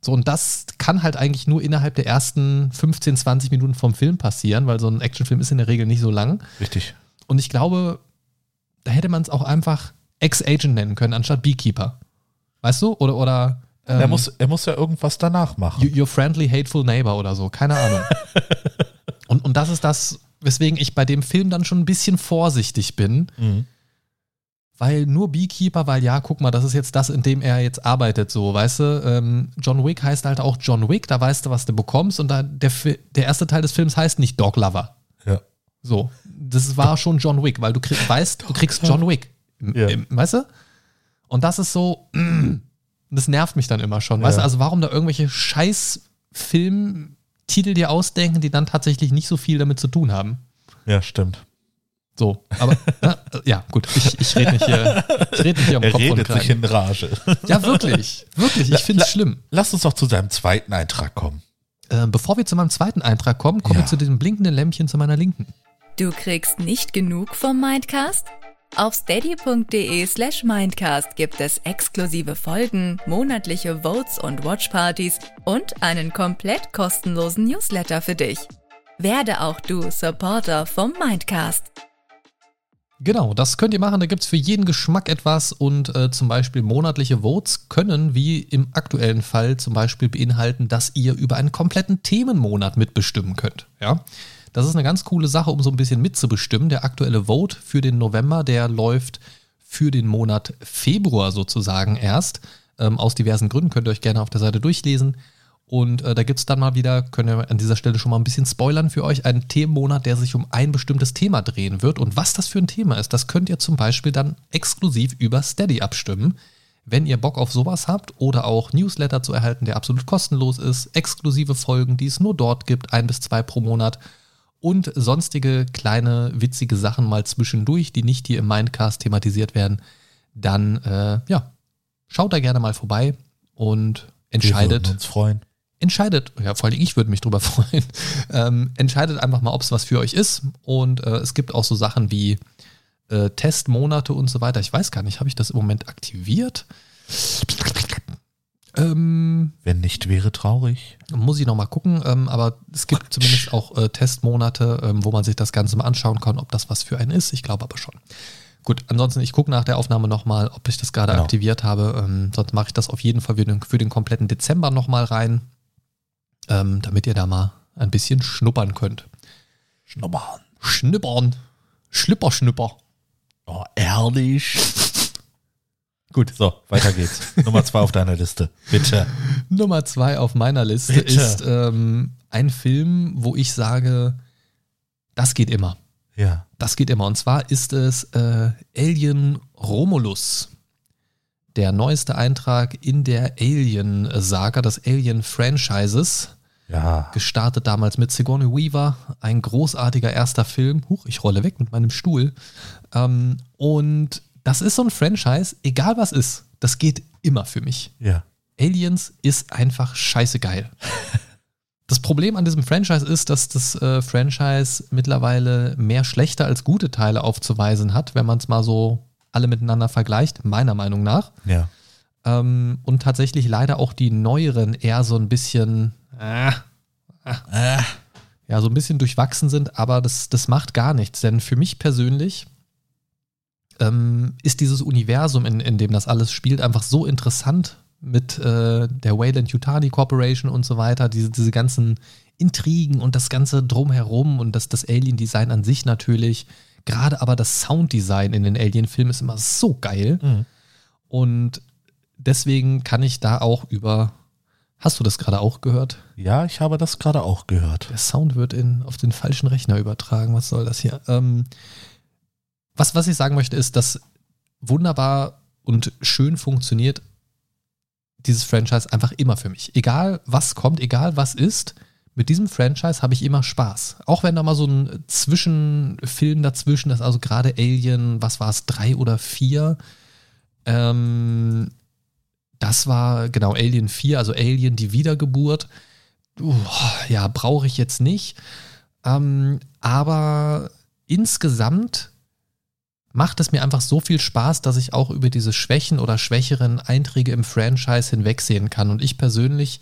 So, und das kann halt eigentlich nur innerhalb der ersten 15, 20 Minuten vom Film passieren, weil so ein Actionfilm ist in der Regel nicht so lang. Richtig. Und ich glaube, da hätte man es auch einfach Ex-Agent nennen können, anstatt Beekeeper. Weißt du? Oder, oder ähm, er, muss, er muss ja irgendwas danach machen. Your friendly, hateful neighbor oder so, keine Ahnung. und, und das ist das, weswegen ich bei dem Film dann schon ein bisschen vorsichtig bin. Mhm weil nur Beekeeper, weil ja, guck mal, das ist jetzt das, in dem er jetzt arbeitet, so, weißt du? Ähm, John Wick heißt halt auch John Wick, da weißt du, was du bekommst und da, der, der erste Teil des Films heißt nicht Dog Lover. Ja. So, das war schon John Wick, weil du krieg, weißt, du kriegst John Wick, ja. weißt du? Und das ist so, das nervt mich dann immer schon, weißt du? Also warum da irgendwelche scheiß Filmtitel dir ausdenken, die dann tatsächlich nicht so viel damit zu tun haben? Ja, stimmt. So, aber na, ja, gut, ich, ich rede nicht hier, ich red nicht hier um er Kopf redet sich in Rage. Ja, wirklich, wirklich, ich finde es schlimm. Lass uns doch zu seinem zweiten Eintrag kommen. Äh, bevor wir zu meinem zweiten Eintrag kommen, kommen ja. wir zu diesem blinkenden Lämpchen zu meiner Linken. Du kriegst nicht genug vom Mindcast? Auf steady.de slash Mindcast gibt es exklusive Folgen, monatliche Votes und Watchpartys und einen komplett kostenlosen Newsletter für dich. Werde auch du Supporter vom Mindcast. Genau, das könnt ihr machen. Da gibt es für jeden Geschmack etwas und äh, zum Beispiel monatliche Votes können, wie im aktuellen Fall, zum Beispiel beinhalten, dass ihr über einen kompletten Themenmonat mitbestimmen könnt. Ja, das ist eine ganz coole Sache, um so ein bisschen mitzubestimmen. Der aktuelle Vote für den November, der läuft für den Monat Februar sozusagen erst. Ähm, aus diversen Gründen könnt ihr euch gerne auf der Seite durchlesen. Und äh, da gibt es dann mal wieder, können wir an dieser Stelle schon mal ein bisschen spoilern für euch, einen Themenmonat, der sich um ein bestimmtes Thema drehen wird. Und was das für ein Thema ist, das könnt ihr zum Beispiel dann exklusiv über Steady abstimmen. Wenn ihr Bock auf sowas habt oder auch Newsletter zu erhalten, der absolut kostenlos ist, exklusive Folgen, die es nur dort gibt, ein bis zwei pro Monat und sonstige kleine witzige Sachen mal zwischendurch, die nicht hier im Mindcast thematisiert werden, dann äh, ja, schaut da gerne mal vorbei und entscheidet. Wir uns freuen entscheidet, ja, vor allem ich würde mich drüber freuen, ähm, entscheidet einfach mal, ob es was für euch ist. Und äh, es gibt auch so Sachen wie äh, Testmonate und so weiter. Ich weiß gar nicht, habe ich das im Moment aktiviert? Ähm, Wenn nicht, wäre traurig. Muss ich nochmal gucken, ähm, aber es gibt zumindest auch äh, Testmonate, ähm, wo man sich das Ganze mal anschauen kann, ob das was für einen ist. Ich glaube aber schon. Gut, ansonsten, ich gucke nach der Aufnahme nochmal, ob ich das gerade genau. aktiviert habe. Ähm, sonst mache ich das auf jeden Fall für den, für den kompletten Dezember nochmal rein ähm, damit ihr da mal ein bisschen schnuppern könnt. Schnuppern. Schnuppern. Schlipper, Schnupper. Oh, ehrlich. Gut. So, weiter geht's. Nummer zwei auf deiner Liste. Bitte. Nummer zwei auf meiner Liste Bitte. ist ähm, ein Film, wo ich sage, das geht immer. Ja. Das geht immer. Und zwar ist es äh, Alien Romulus der neueste Eintrag in der Alien-Saga, des Alien-Franchises. Ja. Gestartet damals mit Sigourney Weaver, ein großartiger erster Film. Huch, ich rolle weg mit meinem Stuhl. Ähm, und das ist so ein Franchise, egal was ist, das geht immer für mich. Ja. Aliens ist einfach scheiße geil. Das Problem an diesem Franchise ist, dass das äh, Franchise mittlerweile mehr schlechte als gute Teile aufzuweisen hat, wenn man es mal so alle miteinander vergleicht, meiner Meinung nach. Ja. Ähm, und tatsächlich leider auch die neueren eher so ein bisschen, äh, äh, ja, so ein bisschen durchwachsen sind, aber das, das macht gar nichts, denn für mich persönlich ähm, ist dieses Universum, in, in dem das alles spielt, einfach so interessant mit äh, der Wayland Yutani Corporation und so weiter, diese, diese ganzen Intrigen und das Ganze drumherum und das, das Alien-Design an sich natürlich. Gerade aber das Sounddesign in den Alien-Filmen ist immer so geil. Mhm. Und deswegen kann ich da auch über. Hast du das gerade auch gehört? Ja, ich habe das gerade auch gehört. Der Sound wird in, auf den falschen Rechner übertragen. Was soll das hier? Ähm, was, was ich sagen möchte, ist, dass wunderbar und schön funktioniert dieses Franchise einfach immer für mich. Egal was kommt, egal was ist, mit diesem Franchise habe ich immer Spaß. Auch wenn da mal so ein Zwischenfilm dazwischen ist, also gerade Alien, was war es, drei oder vier? Ähm, das war genau Alien 4, also Alien die Wiedergeburt. Uh, ja, brauche ich jetzt nicht. Ähm, aber insgesamt macht es mir einfach so viel Spaß, dass ich auch über diese Schwächen oder schwächeren Einträge im Franchise hinwegsehen kann. Und ich persönlich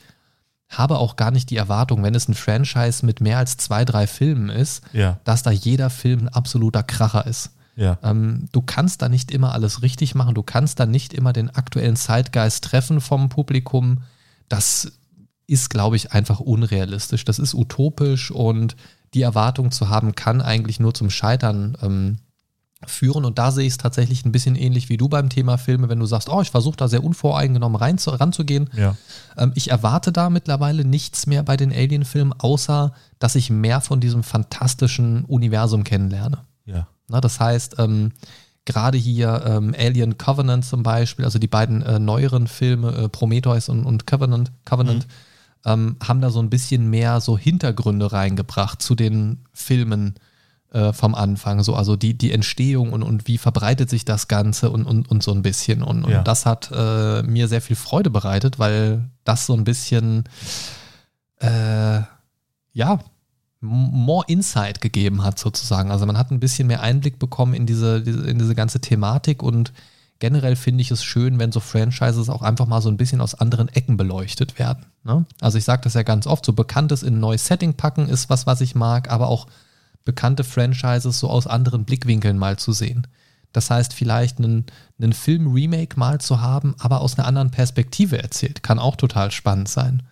habe auch gar nicht die Erwartung, wenn es ein Franchise mit mehr als zwei, drei Filmen ist, ja. dass da jeder Film ein absoluter Kracher ist. Ja. Ähm, du kannst da nicht immer alles richtig machen, du kannst da nicht immer den aktuellen Zeitgeist treffen vom Publikum. Das ist, glaube ich, einfach unrealistisch. Das ist utopisch und die Erwartung zu haben, kann eigentlich nur zum Scheitern ähm, führen. Und da sehe ich es tatsächlich ein bisschen ähnlich wie du beim Thema Filme, wenn du sagst, oh, ich versuche da sehr unvoreingenommen rein zu, ranzugehen. Ja. Ähm, ich erwarte da mittlerweile nichts mehr bei den Alien-Filmen, außer dass ich mehr von diesem fantastischen Universum kennenlerne. Ja. Na, das heißt, ähm, gerade hier ähm, Alien Covenant zum Beispiel, also die beiden äh, neueren Filme, äh, Prometheus und, und Covenant, Covenant mhm. ähm, haben da so ein bisschen mehr so Hintergründe reingebracht zu den Filmen, äh, vom Anfang. So, also die, die Entstehung und, und wie verbreitet sich das Ganze und, und, und so ein bisschen. Und, und ja. das hat äh, mir sehr viel Freude bereitet, weil das so ein bisschen, äh, ja, more Insight gegeben hat sozusagen. Also man hat ein bisschen mehr Einblick bekommen in diese, in diese ganze Thematik und generell finde ich es schön, wenn so Franchises auch einfach mal so ein bisschen aus anderen Ecken beleuchtet werden. Ne? Also ich sage das ja ganz oft, so Bekanntes in ein neues Setting packen ist was, was ich mag, aber auch bekannte Franchises so aus anderen Blickwinkeln mal zu sehen. Das heißt, vielleicht einen, einen Film-Remake mal zu haben, aber aus einer anderen Perspektive erzählt, kann auch total spannend sein.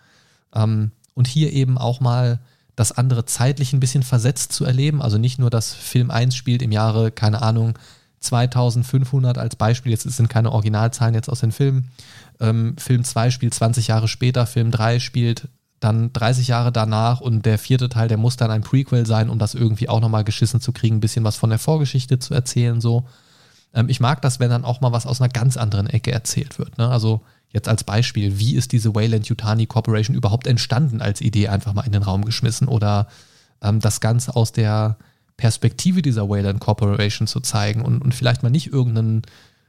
Ähm, und hier eben auch mal das andere zeitlich ein bisschen versetzt zu erleben. Also nicht nur, dass Film 1 spielt im Jahre, keine Ahnung, 2500 als Beispiel, jetzt sind keine Originalzahlen jetzt aus den Filmen. Ähm, Film 2 spielt 20 Jahre später, Film 3 spielt dann 30 Jahre danach und der vierte Teil, der muss dann ein Prequel sein, um das irgendwie auch nochmal geschissen zu kriegen, ein bisschen was von der Vorgeschichte zu erzählen, so. Ähm, ich mag das, wenn dann auch mal was aus einer ganz anderen Ecke erzählt wird, ne? Also jetzt als Beispiel, wie ist diese Wayland Yutani Corporation überhaupt entstanden als Idee einfach mal in den Raum geschmissen oder ähm, das Ganze aus der Perspektive dieser Wayland Corporation zu zeigen und, und vielleicht mal nicht irgendeinen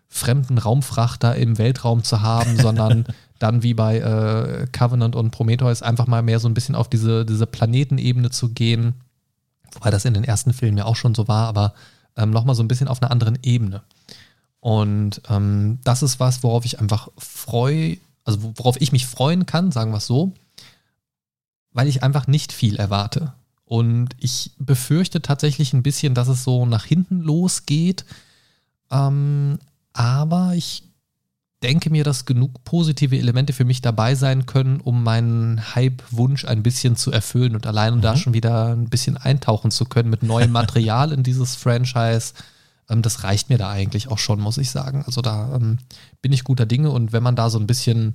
fremden Raumfrachter im Weltraum zu haben, sondern dann wie bei äh, Covenant und Prometheus einfach mal mehr so ein bisschen auf diese, diese Planetenebene zu gehen. Wobei das in den ersten Filmen ja auch schon so war, aber ähm, nochmal so ein bisschen auf einer anderen Ebene. Und ähm, das ist was, worauf ich einfach freue, also worauf ich mich freuen kann, sagen wir es so, weil ich einfach nicht viel erwarte. Und ich befürchte tatsächlich ein bisschen, dass es so nach hinten losgeht. Ähm, aber ich denke mir, dass genug positive Elemente für mich dabei sein können, um meinen Hype-Wunsch ein bisschen zu erfüllen und allein mhm. da schon wieder ein bisschen eintauchen zu können mit neuem Material in dieses Franchise. Ähm, das reicht mir da eigentlich auch schon, muss ich sagen. Also da ähm, bin ich guter Dinge und wenn man da so ein bisschen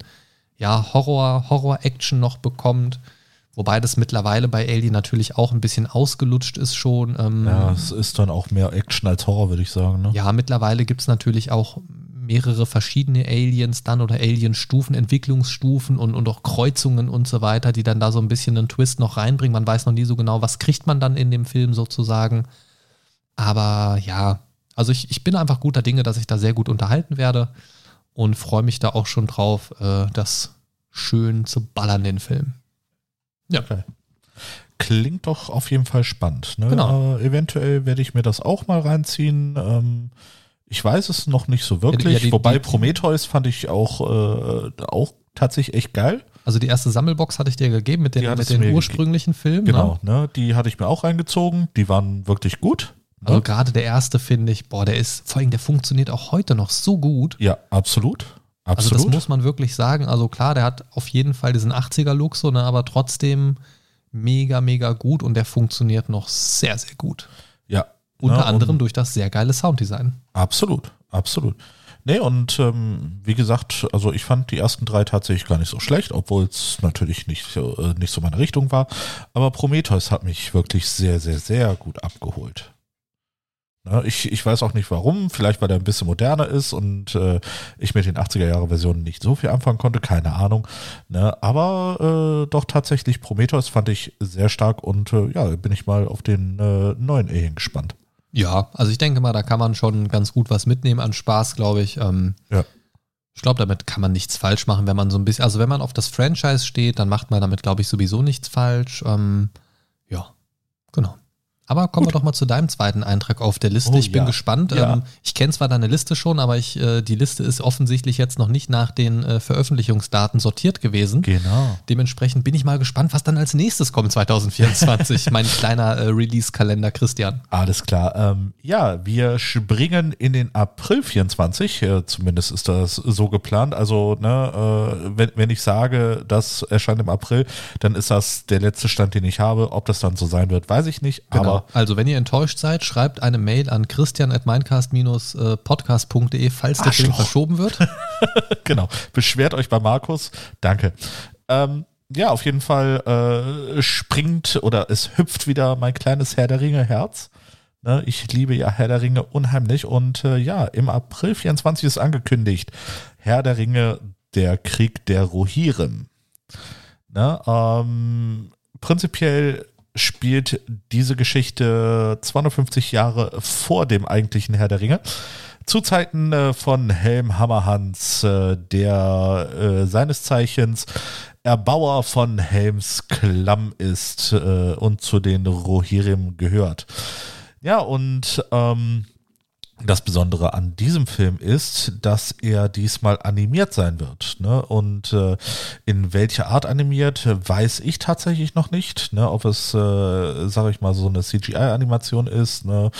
ja, Horror, Horror-Action noch bekommt, wobei das mittlerweile bei Alien natürlich auch ein bisschen ausgelutscht ist schon. Ähm, ja, es ist dann auch mehr Action als Horror, würde ich sagen. Ne? Ja, mittlerweile gibt es natürlich auch mehrere verschiedene Aliens dann oder Alien-Stufen, Entwicklungsstufen und, und auch Kreuzungen und so weiter, die dann da so ein bisschen einen Twist noch reinbringen. Man weiß noch nie so genau, was kriegt man dann in dem Film sozusagen. Aber ja, Also ich, ich bin einfach guter Dinge, dass ich da sehr gut unterhalten werde und freue mich da auch schon drauf, äh, das schön zu ballern, den Film. Ja. Okay. Klingt doch auf jeden Fall spannend. Ne? Genau. Äh, eventuell werde ich mir das auch mal reinziehen. Ähm, ich weiß es noch nicht so wirklich. Ja, die, Wobei die, Prometheus fand ich auch, äh, auch tatsächlich echt geil. Also die erste Sammelbox hatte ich dir gegeben mit den, mit den ursprünglichen Filmen. Genau, ne? ne? die hatte ich mir auch reingezogen. Die waren wirklich gut. Also ne? gerade der erste finde ich, boah, der ist, vor allem der funktioniert auch heute noch so gut. Ja, absolut. Absolut. Also das muss man wirklich sagen. Also klar, der hat auf jeden Fall diesen 80er-Look, so, ne, aber trotzdem mega, mega gut und der funktioniert noch sehr, sehr gut. Ja. Unter ne, anderem durch das sehr geile Sounddesign. Absolut, absolut. Nee, und ähm, wie gesagt, also ich fand die ersten drei tatsächlich gar nicht so schlecht, obwohl es natürlich nicht, äh, nicht so meine Richtung war. Aber Prometheus hat mich wirklich sehr, sehr, sehr gut abgeholt. Ne, ich, ich weiß auch nicht warum, vielleicht weil er ein bisschen moderner ist und äh, ich mit den 80er-Jahre-Versionen nicht so viel anfangen konnte, keine Ahnung. Ne? Aber äh, doch tatsächlich Prometheus fand ich sehr stark und äh, ja, bin ich mal auf den äh, neuen Alien gespannt. Ja, also ich denke mal, da kann man schon ganz gut was mitnehmen an Spaß, glaube ich. Ähm, ja. Ich glaube, damit kann man nichts falsch machen, wenn man so ein bisschen, also wenn man auf das Franchise steht, dann macht man damit, glaube ich, sowieso nichts falsch. Ähm, ja, genau. Aber kommen Gut. wir doch mal zu deinem zweiten Eintrag auf der Liste. Oh, ich bin ja. gespannt. Ja. Ähm, ich kenne zwar deine Liste schon, aber ich, äh, die Liste ist offensichtlich jetzt noch nicht nach den äh, Veröffentlichungsdaten sortiert gewesen. Genau. Dementsprechend bin ich mal gespannt, was dann als nächstes kommt 2024. mein kleiner äh, Release-Kalender, Christian. Alles klar. Ähm, ja, wir springen in den April 24. Äh, zumindest ist das so geplant. Also, ne, äh, wenn, wenn ich sage, das erscheint im April, dann ist das der letzte Stand, den ich habe. Ob das dann so sein wird, weiß ich nicht. Genau. Aber also wenn ihr enttäuscht seid, schreibt eine Mail an christian at podcastde falls der Film verschoben wird. genau. Beschwert euch bei Markus. Danke. Ähm, ja, auf jeden Fall äh, springt oder es hüpft wieder mein kleines Herr der Ringe Herz. Ne, ich liebe ja Herr der Ringe unheimlich und äh, ja, im April 24 ist angekündigt Herr der Ringe, der Krieg der Rohirrim. Ne, ähm, prinzipiell spielt diese Geschichte 250 Jahre vor dem eigentlichen Herr der Ringe. Zu Zeiten äh, von Helm Hammerhans, äh, der äh, seines Zeichens Erbauer von Helms Klamm ist und zu den Rohirrim gehört. Ja, und ähm, das Besondere an diesem Film ist, dass er diesmal animiert sein wird. Ne? Und äh, in welcher Art animiert, weiß ich tatsächlich noch nicht. Ne? Ob es, äh, sage ich mal, so eine CGI-Animation ist ne?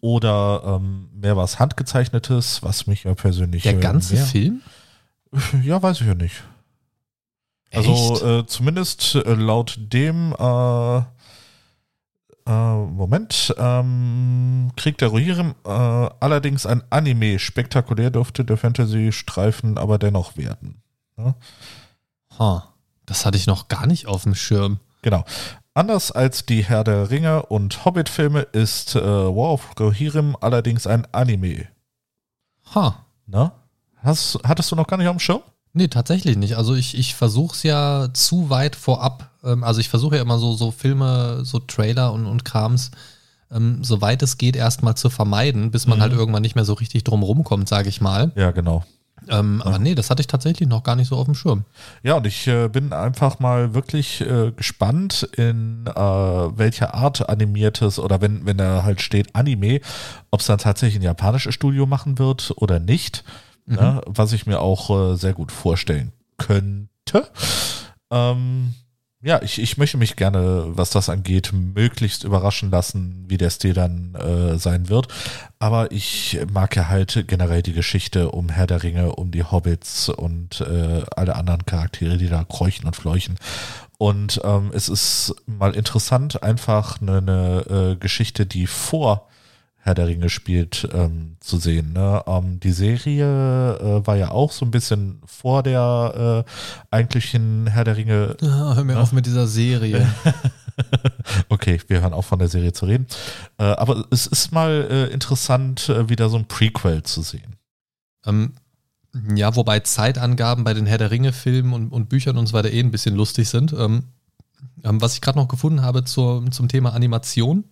oder ähm, mehr was Handgezeichnetes, was mich ja persönlich. Der ganze mehr, Film? Ja, weiß ich ja nicht. Also äh, zumindest äh, laut dem äh, äh, Moment. Ähm, Krieg der Rohirrim, äh, allerdings ein Anime. Spektakulär dürfte der Fantasy-Streifen aber dennoch werden. Ja? Huh. Das hatte ich noch gar nicht auf dem Schirm. Genau. Anders als die Herr der Ringe und Hobbit-Filme ist äh, War of Rohirrim allerdings ein Anime. Ha. Na? Hast, hattest du noch gar nicht auf dem Schirm? Nee, tatsächlich nicht. Also ich, ich versuche es ja zu weit vorab. Ähm, also ich versuche ja immer so, so Filme, so Trailer und, und Krams, ähm, soweit es geht, erstmal zu vermeiden, bis man mhm. halt irgendwann nicht mehr so richtig drum rumkommt, sage ich mal. Ja, genau. Ähm, ja. Aber nee, das hatte ich tatsächlich noch gar nicht so auf dem Schirm. Ja, und ich äh, bin einfach mal wirklich äh, gespannt, in äh, welcher Art animiertes oder wenn, wenn da halt steht Anime, ob es dann tatsächlich ein japanisches Studio machen wird oder nicht mhm. ne, was ich mir auch äh, sehr gut vorstellen könnte. Ähm, ja, ich, ich möchte mich gerne, was das angeht, möglichst überraschen lassen, wie der Stil dann äh, sein wird. Aber ich mag ja halt generell die Geschichte um Herr der Ringe, um die Hobbits und äh, alle anderen Charaktere, die da kräuchen und fleuchen. Und ähm, es ist mal interessant, einfach eine, eine äh, Geschichte, die vor Herr der Ringe spielt, ähm, zu sehen. Ne? Ähm, die Serie äh, war ja auch so ein bisschen vor der äh, eigentlichen Herr der Ringe. Ja, hör mir ne? auf mit dieser Serie. okay, wir hören auf von der Serie zu reden. Äh, aber es ist mal äh, interessant, äh, wieder so ein Prequel zu sehen. Ähm, ja, wobei Zeitangaben bei den Herr der Ringe-Filmen und, und, Büchern und so weiter eh ein bisschen lustig sind. Ähm, ähm was ich gerade noch gefunden habe zur, zum Thema Animation,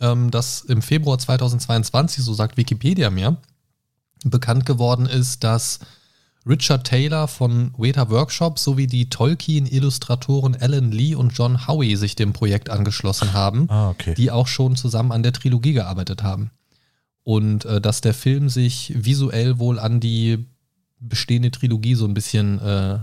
ähm, dass im Februar 2022, so sagt Wikipedia mir, bekannt geworden ist, dass Richard Taylor von Weta Workshop sowie die Tolkien-Illustratoren Alan Lee und John Howe sich dem Projekt angeschlossen haben, Ah, okay. die auch schon zusammen an der Trilogie gearbeitet haben. Und äh, dass der Film sich visuell wohl an die bestehende Trilogie so ein bisschen äh,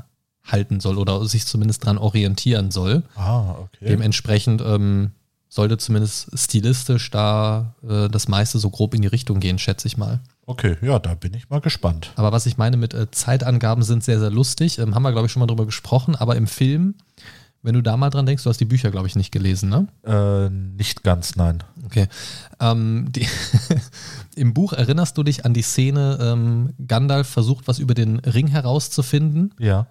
halten soll oder sich zumindest dran orientieren soll. Ah, okay. Dementsprechend ähm, sollte zumindest stilistisch da äh, das meiste so grob in die Richtung gehen, schätze ich mal. Okay, ja, da bin ich mal gespannt. Aber was ich meine mit äh, Zeitangaben sind sehr, sehr lustig. Ähm, haben wir, glaube ich, schon mal drüber gesprochen. Aber im Film, wenn du da mal dran denkst, du hast die Bücher, glaube ich, nicht gelesen, ne? Äh, nicht ganz, nein. Okay. Ähm, die Im Buch erinnerst du dich an die Szene, ähm, Gandalf versucht, was über den Ring herauszufinden. Ja.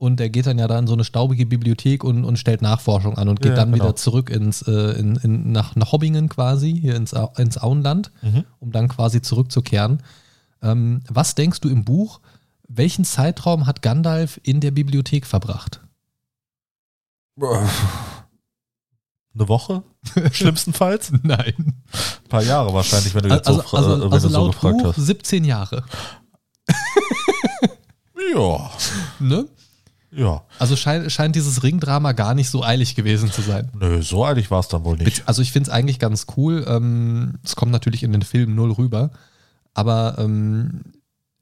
Und er geht dann ja da in so eine staubige Bibliothek und, und stellt Nachforschung an und geht Ja, dann genau. wieder zurück ins, äh, in, in, nach, nach Hobbingen quasi, hier ins, ins Auenland, Mhm. um dann quasi zurückzukehren. Ähm, was denkst du im Buch, welchen Zeitraum hat Gandalf in der Bibliothek verbracht? Eine Woche? Schlimmstenfalls? Ein Nein. paar Jahre wahrscheinlich, wenn du jetzt Also, so, also, äh, wenn also du so gefragt Buch hast. 17 Jahre. Ja, Ne? Ja. Also scheint, scheint dieses Ringdrama gar nicht so eilig gewesen zu sein. Nö, so eilig war es dann wohl nicht. Also ich finde es eigentlich ganz cool. Ähm, Es kommt natürlich in den Filmen null rüber. Aber ähm,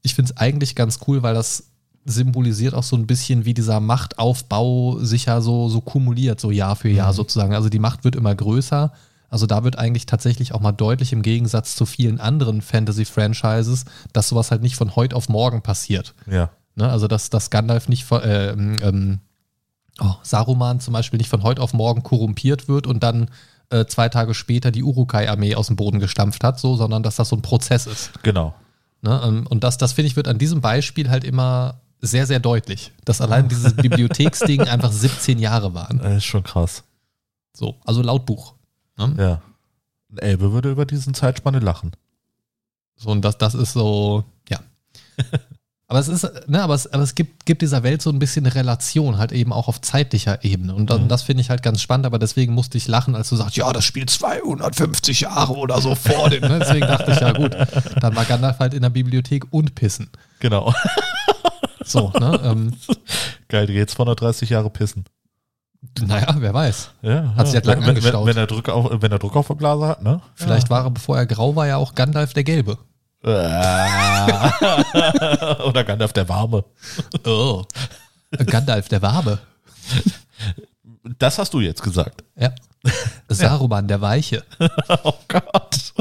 ich finde es eigentlich ganz cool, weil das symbolisiert auch so ein bisschen, wie dieser Machtaufbau sich ja so, so kumuliert, so Jahr für Jahr Mhm. sozusagen. Also die Macht wird immer größer. Also da wird eigentlich tatsächlich auch mal deutlich im Gegensatz zu vielen anderen Fantasy-Franchises, dass sowas halt nicht von heute auf morgen passiert. Ja. Ne? Also dass, dass Gandalf nicht von, äh, ähm, oh, Saruman zum Beispiel nicht von heute auf morgen korrumpiert wird und dann äh, zwei Tage später die Urukai-Armee aus dem Boden gestampft hat, so, sondern dass das so ein Prozess ist. Genau. Ne? Ähm, Und das, das finde ich, wird an diesem Beispiel halt immer sehr, sehr deutlich, dass allein dieses Bibliotheksding einfach 17 Jahre waren. Das ist schon krass. So, also laut Buch. Ne? Ja. Ein Elbe würde über diesen Zeitspanne lachen. So, und das, das ist so, ja. Aber es ist, ne, aber es, aber es gibt, gibt dieser Welt so ein bisschen eine Relation, halt eben auch auf zeitlicher Ebene. Und dann, Mhm. das finde ich halt ganz spannend, aber deswegen musste ich lachen, als du sagst, ja, das spielt 250 Jahre oder so vor dem. Ne? Deswegen dachte ich, ja gut, dann war Gandalf halt in der Bibliothek und pissen. Genau. So, ne? Ähm, Geil, jetzt 230 Jahre pissen. naja, wer weiß. Ja, Hat sich ja. halt lang wenn, wenn, angestaut. wenn, er Druck auf, wenn er Druck auf der Blase hat, ne? Vielleicht war er, bevor er grau war, ja auch Gandalf der Gelbe. Ja. Oder Gandalf der Warme. Oh. Gandalf der Wabe. Das hast du jetzt gesagt. Ja. Saruman der Weiche. Oh Gott.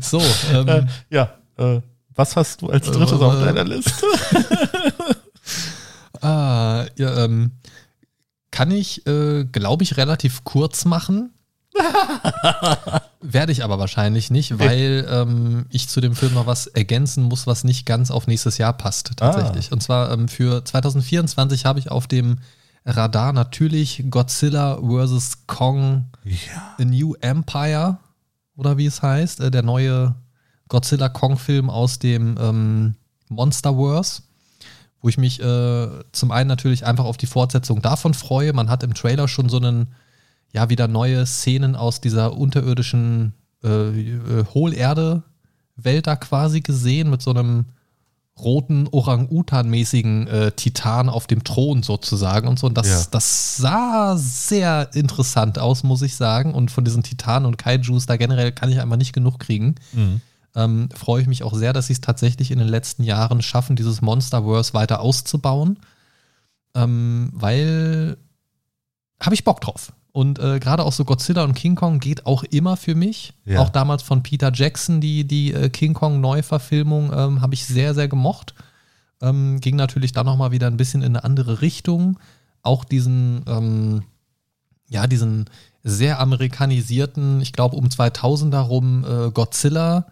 So, ähm, Äh, ja, äh, was hast du als drittes Äh, auf deiner Liste? Ah, ja, ähm, kann ich, äh, glaube ich, relativ kurz machen. Werde ich aber wahrscheinlich nicht, weil ähm, ich zu dem Film noch was ergänzen muss, was nicht ganz auf nächstes Jahr passt, tatsächlich. Und zwar ähm, für 2024 habe ich auf dem Radar natürlich Godzilla vs. Kong Ja. A New Empire oder wie es heißt, äh, der neue Godzilla-Kong-Film aus dem ähm, Monsterverse, wo ich mich äh, zum einen natürlich einfach auf die Fortsetzung davon freue. Man hat im Trailer schon so einen, ja, wieder neue Szenen aus dieser unterirdischen äh, äh, Hohlerde-Welt da quasi gesehen, mit so einem roten Orang-Utan-mäßigen äh, Titan auf dem Thron sozusagen und so. Und das, Ja. das sah sehr interessant aus, muss ich sagen. Und von diesen Titanen und Kaijus da generell kann ich einfach nicht genug kriegen. Mhm. Ähm, freue ich mich auch sehr, dass sie es tatsächlich in den letzten Jahren schaffen, dieses Monsterverse weiter auszubauen. Ähm, weil habe ich Bock drauf. Und äh, gerade auch so Godzilla und King Kong geht auch immer für mich. Ja. Auch damals von Peter Jackson, die, die äh, King Kong Neuverfilmung, ähm, habe ich sehr, sehr gemocht. Ähm, ging natürlich dann nochmal wieder ein bisschen in eine andere Richtung. Auch diesen, ähm, ja, diesen sehr amerikanisierten, ich glaube um 2000er rum, äh, Godzilla.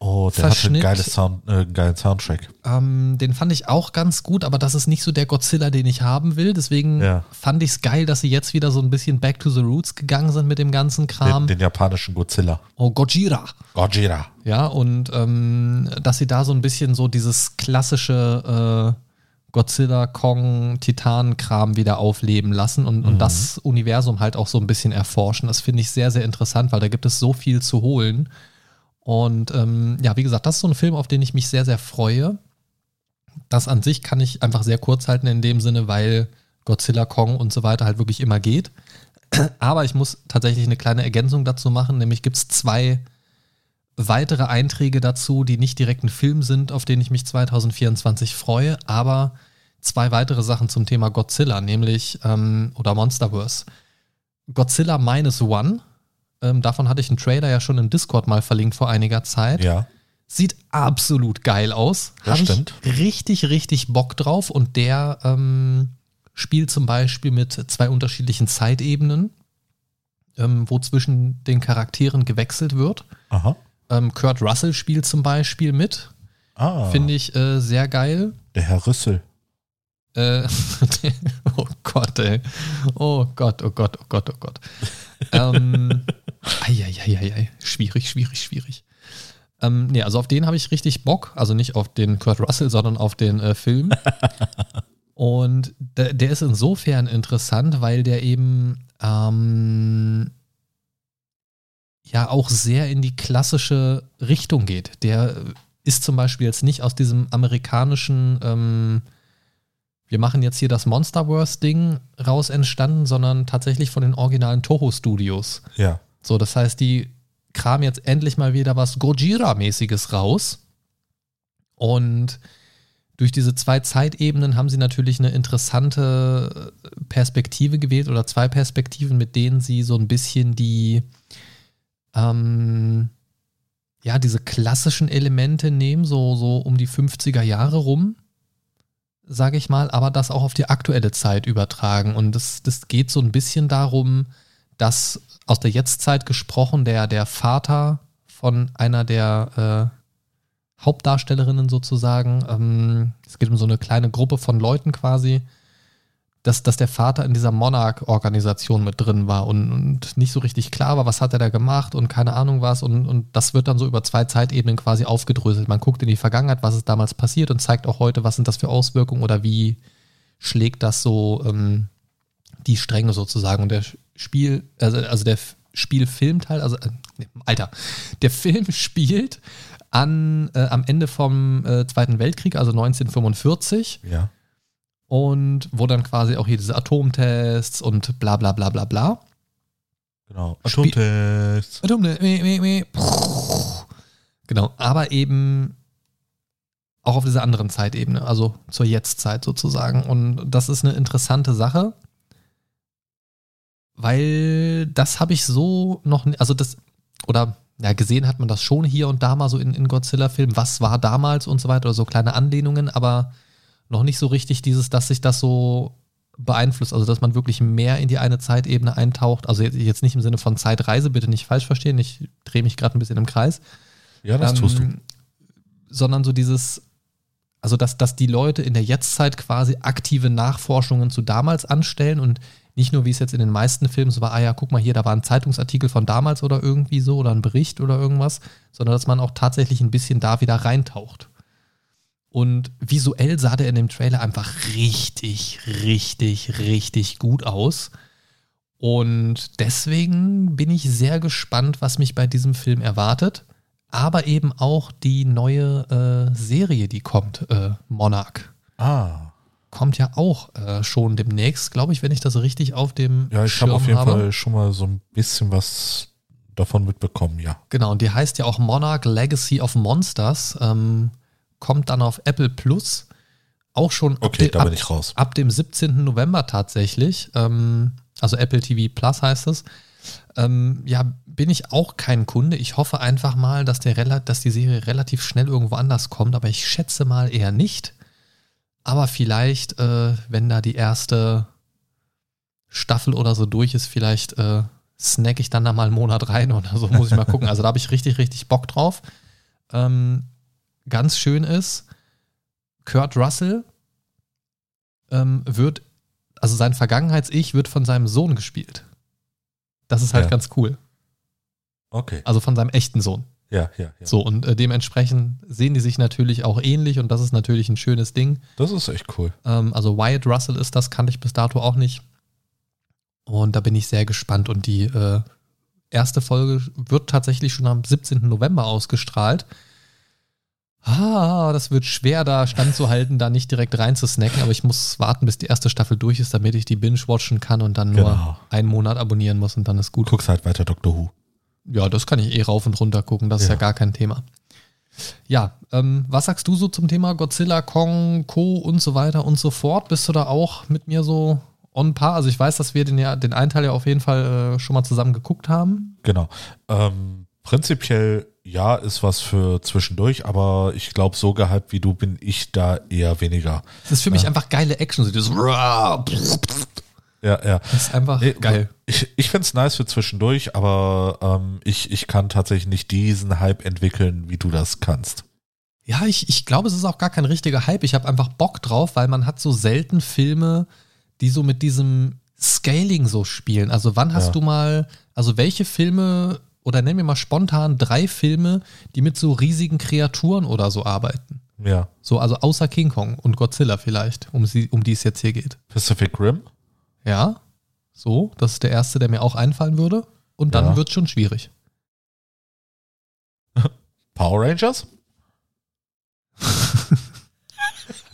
Oh, der hatte Verschnitt. ein geiles Sound, äh, einen geilen Soundtrack. Ähm, den fand ich auch ganz gut, aber das ist nicht so der Godzilla, den ich haben will. Deswegen Ja. fand ich es geil, dass sie jetzt wieder so ein bisschen back to the roots gegangen sind mit dem ganzen Kram. Den, den japanischen Godzilla. oh, Gojira. Gojira. Ja, und ähm, dass sie da so ein bisschen so dieses klassische äh, Godzilla, Kong, Titan-Kram wieder aufleben lassen und, und mhm. das Universum halt auch so ein bisschen erforschen. Das finde ich sehr, sehr interessant, weil da gibt es so viel zu holen. Und ähm, ja, wie gesagt, das ist so ein Film, auf den ich mich sehr, sehr freue. Das an sich kann ich einfach sehr kurz halten in dem Sinne, weil Godzilla, Kong und so weiter halt wirklich immer geht. Aber ich muss tatsächlich eine kleine Ergänzung dazu machen, nämlich gibt es zwei weitere Einträge dazu, die nicht direkt ein Film sind, auf den ich mich 2024 freue, aber zwei weitere Sachen zum Thema Godzilla, nämlich ähm, oder Monsterverse. Godzilla Minus One, ähm, davon hatte ich einen Trailer ja schon im Discord mal verlinkt vor einiger Zeit. Ja. Sieht absolut geil aus. Das Hab stimmt. Ich richtig, richtig Bock drauf und der ähm, spielt zum Beispiel mit zwei unterschiedlichen Zeitebenen, ähm, wo zwischen den Charakteren gewechselt wird. Aha. Ähm, Kurt Russell spielt zum Beispiel mit. Ah. Finde ich äh, sehr geil. Der Herr Rüssel. Äh, oh Gott, ey. Oh Gott, oh Gott, oh Gott, oh Gott. ähm, ei, Schwierig, schwierig, schwierig. Ähm, nee, also auf den habe ich richtig Bock. Also nicht auf den Kurt Russell, sondern auf den äh, Film. Und der, der, ist insofern interessant, weil der eben ähm, ja auch sehr in die klassische Richtung geht. Der ist zum Beispiel jetzt nicht aus diesem amerikanischen, ähm, wir machen jetzt hier das Monsterverse-Ding raus entstanden, sondern tatsächlich von den originalen Toho-Studios. Ja. So, das heißt, die kramen jetzt endlich mal wieder was Gojira-mäßiges raus. Und durch diese zwei Zeitebenen haben sie natürlich eine interessante Perspektive gewählt oder zwei Perspektiven, mit denen sie so ein bisschen die ähm, ja, diese klassischen Elemente nehmen, so, so um die 50er Jahre rum, sage ich mal, aber das auch auf die aktuelle Zeit übertragen. Und das, das geht so ein bisschen darum, dass aus der Jetztzeit gesprochen, der, der Vater von einer der äh, Hauptdarstellerinnen sozusagen, ähm, es geht um so eine kleine Gruppe von Leuten quasi, dass, dass der Vater in dieser Monarch-Organisation mit drin war und, und nicht so richtig klar war, was hat er da gemacht und keine Ahnung was. Und, und das wird dann so über zwei Zeitebenen quasi aufgedröselt. Man guckt in die Vergangenheit, was ist damals passiert und zeigt auch heute, was sind das für Auswirkungen oder wie schlägt das so ähm, die Stränge sozusagen. Und der Spiel, also, also der Spielfilmteil, also äh, Alter, der Film spielt an, äh, am Ende vom äh, Zweiten Weltkrieg, also 1945. Ja und wo dann quasi auch hier diese Atomtests und bla bla bla bla bla. Genau, Atomtests. Atomtests. Genau, aber eben auch auf dieser anderen Zeitebene, also zur Jetztzeit sozusagen. Und das ist eine interessante Sache, weil das habe ich so noch, also das, oder ja, gesehen hat man das schon hier und da mal so in, in Godzilla-Filmen, was war damals und so weiter, oder so kleine Anlehnungen, aber noch nicht so richtig dieses, dass sich das so beeinflusst, also dass man wirklich mehr in die eine Zeitebene eintaucht. Also jetzt nicht im Sinne von Zeitreise, bitte nicht falsch verstehen, ich drehe mich gerade ein bisschen im Kreis. Ja, das ähm, tust du. Sondern so dieses, also dass, dass die Leute in der Jetztzeit quasi aktive Nachforschungen zu damals anstellen und nicht nur, wie es jetzt in den meisten Filmen so war, ah ja, guck mal hier, da war ein Zeitungsartikel von damals oder irgendwie so oder ein Bericht oder irgendwas, sondern dass man auch tatsächlich ein bisschen da wieder reintaucht. Und visuell sah der in dem Trailer einfach richtig, richtig, richtig gut aus. Und deswegen bin ich sehr gespannt, was mich bei diesem Film erwartet. Aber eben auch die neue äh, Serie, die kommt, äh, Monarch. Ah. Kommt ja auch äh, schon demnächst, glaube ich, wenn ich das richtig auf dem. Ja, ich habe auf jeden habe. Fall schon mal so ein bisschen was davon mitbekommen, ja. Genau, und die heißt ja auch Monarch Legacy of Monsters. Ähm, kommt dann auf Apple Plus. Auch schon okay, ab, da bin ich raus. ab dem 17. November tatsächlich. Ähm, also Apple TV Plus heißt es. Ähm, ja, bin ich auch kein Kunde. Ich hoffe einfach mal, dass, der, dass die Serie relativ schnell irgendwo anders kommt, aber ich schätze mal eher nicht. Aber vielleicht, äh, wenn da die erste Staffel oder so durch ist, vielleicht äh, snack ich dann da mal einen Monat rein oder so, muss ich mal gucken. Also da habe ich richtig, richtig Bock drauf. Ähm, ganz schön ist, Kurt Russell ähm, wird, also sein Vergangenheits-Ich wird von seinem Sohn gespielt. Das ist halt ja. ganz cool. Okay. Also von seinem echten Sohn. Ja, ja, ja. So, und äh, dementsprechend sehen die sich natürlich auch ähnlich und das ist natürlich ein schönes Ding. Das ist echt cool. Ähm, also Wyatt Russell ist das, kannte ich bis dato auch nicht. Und da bin ich sehr gespannt. Und die äh, erste Folge wird tatsächlich schon am 17. November ausgestrahlt. Ah, das wird schwer, da standzuhalten, da nicht direkt rein zu snacken, aber ich muss warten, bis die erste Staffel durch ist, damit ich die binge-watchen kann und dann nur Genau. einen Monat abonnieren muss und dann ist Du gut. guckst halt weiter Doctor Who. Ja, das kann ich eh rauf und runter gucken, das ist ja gar kein Thema. Ja, ähm, was sagst du so zum Thema Godzilla, Kong, Co. und so weiter und so fort? Bist du da auch mit mir so on par? Also ich weiß, dass wir den, ja, den einen Teil ja auf jeden Fall äh, schon mal zusammen geguckt haben. Genau. Ähm, prinzipiell ja, ist was für zwischendurch, aber ich glaube, so gehypt wie du bin ich da eher weniger. Das ist für mich einfach geile Action. So dieses Ja, ja. das ist einfach Nee, geil. Ich, ich finde es nice für zwischendurch, aber ähm, ich, ich kann tatsächlich nicht diesen Hype entwickeln, wie du das kannst. Ja, ich, ich glaube, es ist auch gar kein richtiger Hype. Ich habe einfach Bock drauf, weil man hat so selten Filme, die so mit diesem Scaling so spielen. Also wann hast Ja. du mal, also welche Filme, oder nenn mir mal spontan drei Filme, die mit so riesigen Kreaturen oder so arbeiten. Ja. So, also außer King Kong und Godzilla vielleicht, um, sie, um die es jetzt hier geht. Pacific Rim? Ja, so, das ist der erste, der mir auch einfallen würde. Und dann Ja. wird schon schwierig. Power Rangers?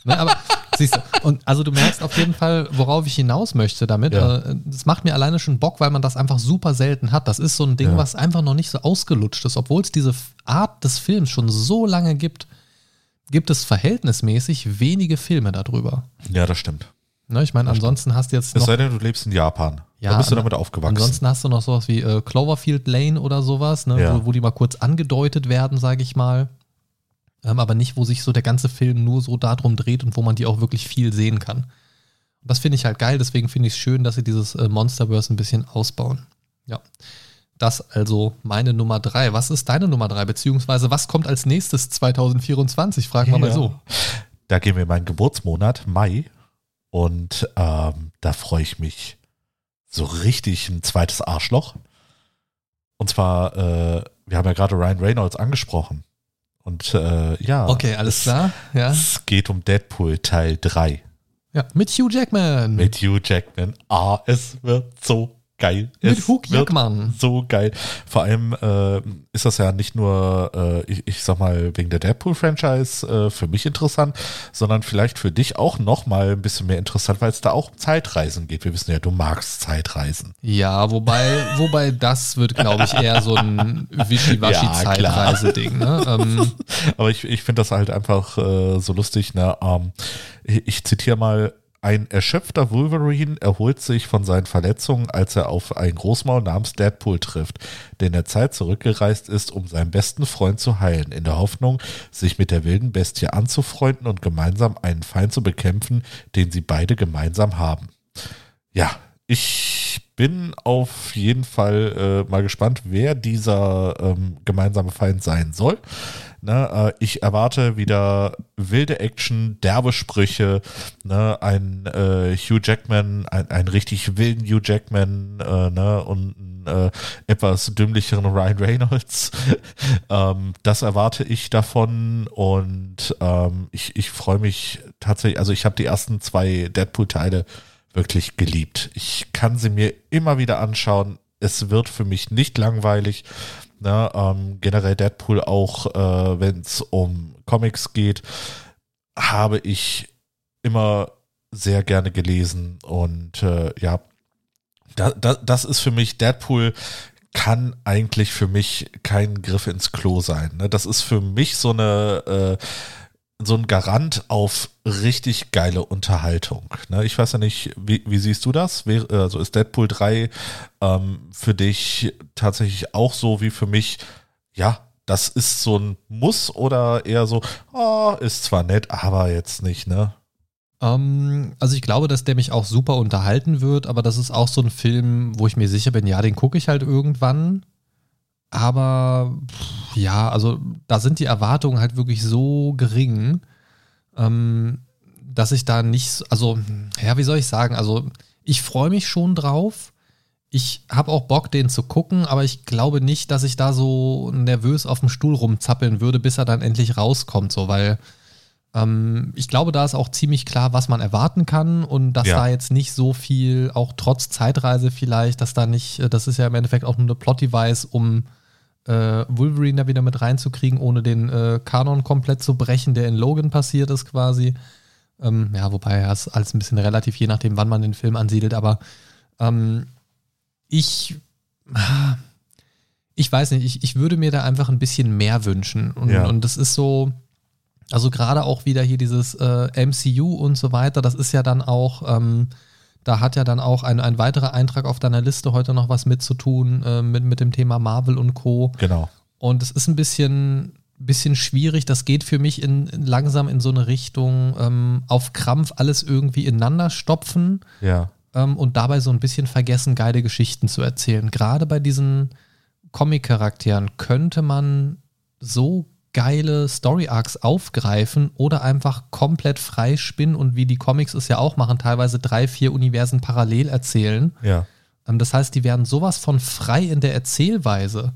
Ne, aber siehst du, und also du merkst auf jeden Fall, worauf ich hinaus möchte damit. Ja. Äh, Das macht mir alleine schon Bock, weil man das einfach super selten hat. Das ist so ein Ding, Ja. was einfach noch nicht so ausgelutscht ist. Obwohl es diese Art des Films schon so lange gibt, gibt es verhältnismäßig wenige Filme darüber. Ja, das stimmt. Ne, ich meine, ansonsten hast du jetzt Es noch. sei denn, du lebst in Japan. Ja, da bist du damit aufgewachsen. Ansonsten hast du noch sowas wie äh, Cloverfield Lane oder sowas, ne, Ja. wo, wo die mal kurz angedeutet werden, sage ich mal. Ähm, aber nicht, wo sich so der ganze Film nur so darum dreht und wo man die auch wirklich viel sehen kann. Und das finde ich halt geil, deswegen finde ich es schön, dass sie dieses äh, Monsterverse ein bisschen ausbauen. Ja. Das also meine Nummer drei. Was ist deine Nummer drei? Beziehungsweise was kommt als nächstes 2024? Fragen wir mal Ja. so. Da gehen wir in meinen Geburtsmonat, Mai. Und ähm, da freue ich mich so richtig ein zweites Arschloch. Und zwar, äh, wir haben ja gerade Ryan Reynolds angesprochen. Und äh, ja. Okay, alles klar. Ja. Es geht um Deadpool Teil 3 ja. Mit Hugh Jackman. mit Hugh Jackman. Ah, es wird so geil. Mit es Hugh Jackman. So geil. Vor allem äh, ist das ja nicht nur, äh, ich, ich sag mal, wegen der Deadpool-Franchise äh, für mich interessant, sondern vielleicht für dich auch nochmal ein bisschen mehr interessant, weil es da auch um Zeitreisen geht. Wir wissen ja, du magst Zeitreisen. Ja, wobei, wobei das wird, glaube ich, eher so ein Ja, klar. Wischiwaschi-Zeitreise-Ding. Ne? Ähm, Aber ich, ich finde das halt einfach äh, so lustig. Ne? Ähm, ich, ich zitiere mal. Ein erschöpfter Wolverine erholt sich von seinen Verletzungen, als er auf einen Großmaul namens Deadpool trifft, der in der Zeit zurückgereist ist, um seinen besten Freund zu heilen, in der Hoffnung, sich mit der wilden Bestie anzufreunden und gemeinsam einen Feind zu bekämpfen, den sie beide gemeinsam haben. Ja, ich bin auf jeden Fall äh, mal gespannt, wer dieser ähm, gemeinsame Feind sein soll. Ne, äh, ich erwarte wieder wilde Action, derbe Sprüche, ne, ein äh, Hugh Jackman, ein, einen richtig wilden Hugh Jackman äh, ne, und äh, etwas dümmlicheren Ryan Reynolds. ähm, das erwarte ich davon und ähm, ich, ich freue mich tatsächlich, also ich habe die ersten zwei Deadpool-Teile wirklich geliebt. Ich kann sie mir immer wieder anschauen. Es wird für mich nicht langweilig. Ne, ähm, generell Deadpool auch, äh, wenn es um Comics geht, habe ich immer sehr gerne gelesen und äh, ja, da, da, das ist für mich Deadpool kann eigentlich für mich kein Griff ins Klo sein. Ne? Das ist für mich so eine äh, so ein Garant auf richtig geile Unterhaltung. Ne? Ich weiß ja nicht, wie, wie siehst du das? Wär- Also ist Deadpool 3 ähm, für dich tatsächlich auch so wie für mich, ja, das ist so ein Muss oder eher so, oh, ist zwar nett, aber jetzt nicht, ne? ähm, also ich glaube, dass der mich auch super unterhalten wird, aber das ist auch so ein Film, wo ich mir sicher bin, ja, den gucke ich halt irgendwann. Aber pff, ja, also da sind die Erwartungen halt wirklich so gering, ähm, dass ich da nicht, so- also ja, wie soll ich sagen, also ich freue mich schon drauf. ich habe auch Bock, den zu gucken, aber ich glaube nicht, dass ich da so nervös auf dem Stuhl rumzappeln würde, bis er dann endlich rauskommt, so, weil ähm, ich glaube, da ist auch ziemlich klar, was man erwarten kann und dass ja. da jetzt nicht so viel, auch trotz Zeitreise vielleicht, dass da nicht, äh, das ist ja im Endeffekt auch nur eine Plot-Device, um äh, Wolverine da wieder mit reinzukriegen, ohne den äh, Kanon komplett zu brechen, der in Logan passiert ist quasi. Ähm, ja, wobei ja, ist alles ein bisschen relativ, je nachdem, wann man den Film ansiedelt, aber ähm, ich, ich weiß nicht, ich, ich würde mir da einfach ein bisschen mehr wünschen. Und, ja. und das ist so, also gerade auch wieder hier dieses äh, MCU und so weiter, das ist ja dann auch, ähm, da hat ja dann auch ein, ein weiterer Eintrag auf deiner Liste heute noch was mitzutun äh, mit, mit dem Thema Marvel und Co. Genau. Und es ist ein bisschen, bisschen schwierig. Das geht für mich in, in langsam in so eine Richtung ähm, auf Krampf alles irgendwie ineinander stopfen. Ja ähm, und dabei so ein bisschen vergessen, geile Geschichten zu erzählen. Gerade bei diesen Comic-Charakteren könnte man so geile Story-Arcs aufgreifen oder einfach komplett freispinnen und wie die Comics es ja auch machen, teilweise drei, vier Universen parallel erzählen. Ja. Ähm, das heißt, die werden sowas von frei in der Erzählweise.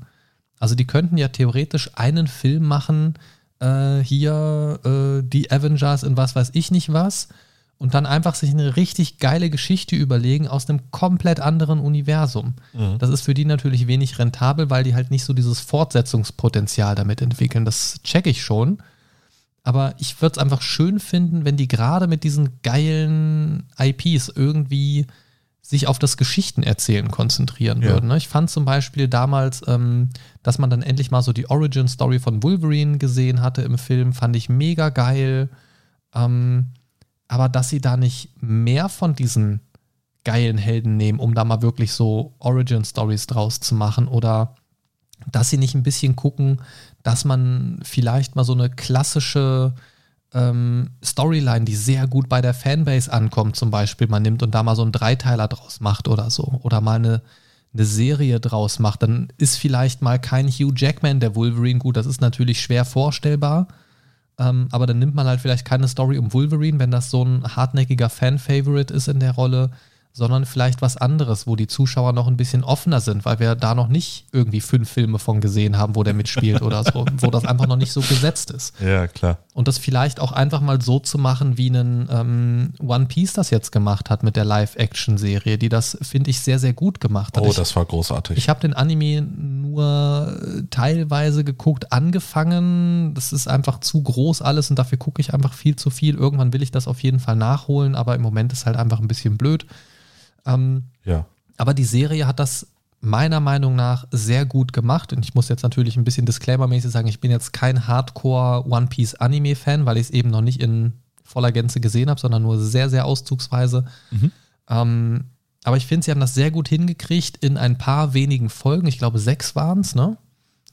Also die könnten ja theoretisch einen Film machen, äh, hier äh, die Avengers in was weiß ich nicht was und dann einfach sich eine richtig geile Geschichte überlegen aus einem komplett anderen Universum. Mhm. Das ist für die natürlich wenig rentabel, weil die halt nicht so dieses Fortsetzungspotenzial damit entwickeln. Das checke ich schon. Aber ich würde es einfach schön finden, wenn die gerade mit diesen geilen IPs irgendwie sich auf das Geschichtenerzählen konzentrieren ja. würden. Ne? Ich fand zum Beispiel damals, ähm, dass man dann endlich mal so die Origin-Story von Wolverine gesehen hatte im Film, fand ich mega geil. Ähm, aber dass sie da nicht mehr von diesen geilen Helden nehmen, um da mal wirklich so Origin-Stories draus zu machen oder dass sie nicht ein bisschen gucken, dass man vielleicht mal so eine klassische ähm, Storyline, die sehr gut bei der Fanbase ankommt, zum Beispiel, man nimmt und da mal so einen Dreiteiler draus macht oder so. Oder mal eine, eine Serie draus macht. Dann ist vielleicht mal kein Hugh Jackman der Wolverine gut. Das ist natürlich schwer vorstellbar. Ähm, aber dann nimmt man halt vielleicht keine Story um Wolverine, wenn das so ein hartnäckiger Fan-Favorite ist in der Rolle, sondern vielleicht was anderes, wo die Zuschauer noch ein bisschen offener sind, weil wir da noch nicht irgendwie fünf Filme von gesehen haben, wo der mitspielt oder so, wo das einfach noch nicht so gesetzt ist. Ja, klar. Und das vielleicht auch einfach mal so zu machen, wie einen ähm, One Piece das jetzt gemacht hat mit der Live-Action-Serie, die das, finde ich, sehr, sehr gut gemacht hat. Oh, ich, das war großartig. Ich habe den Anime nur teilweise geguckt, angefangen. Das ist einfach zu groß alles und dafür gucke ich einfach viel zu viel. Irgendwann will ich das auf jeden Fall nachholen, aber im Moment ist halt einfach ein bisschen blöd. Ähm, ja. Aber die Serie hat das meiner Meinung nach sehr gut gemacht. Und ich muss jetzt natürlich ein bisschen disclaimermäßig sagen, ich bin jetzt kein Hardcore One Piece Anime-Fan, weil ich es eben noch nicht in voller Gänze gesehen habe, sondern nur sehr, sehr auszugsweise. Mhm. Ähm, aber ich finde, sie haben das sehr gut hingekriegt in ein paar wenigen Folgen. Ich glaube, sechs waren es, ne?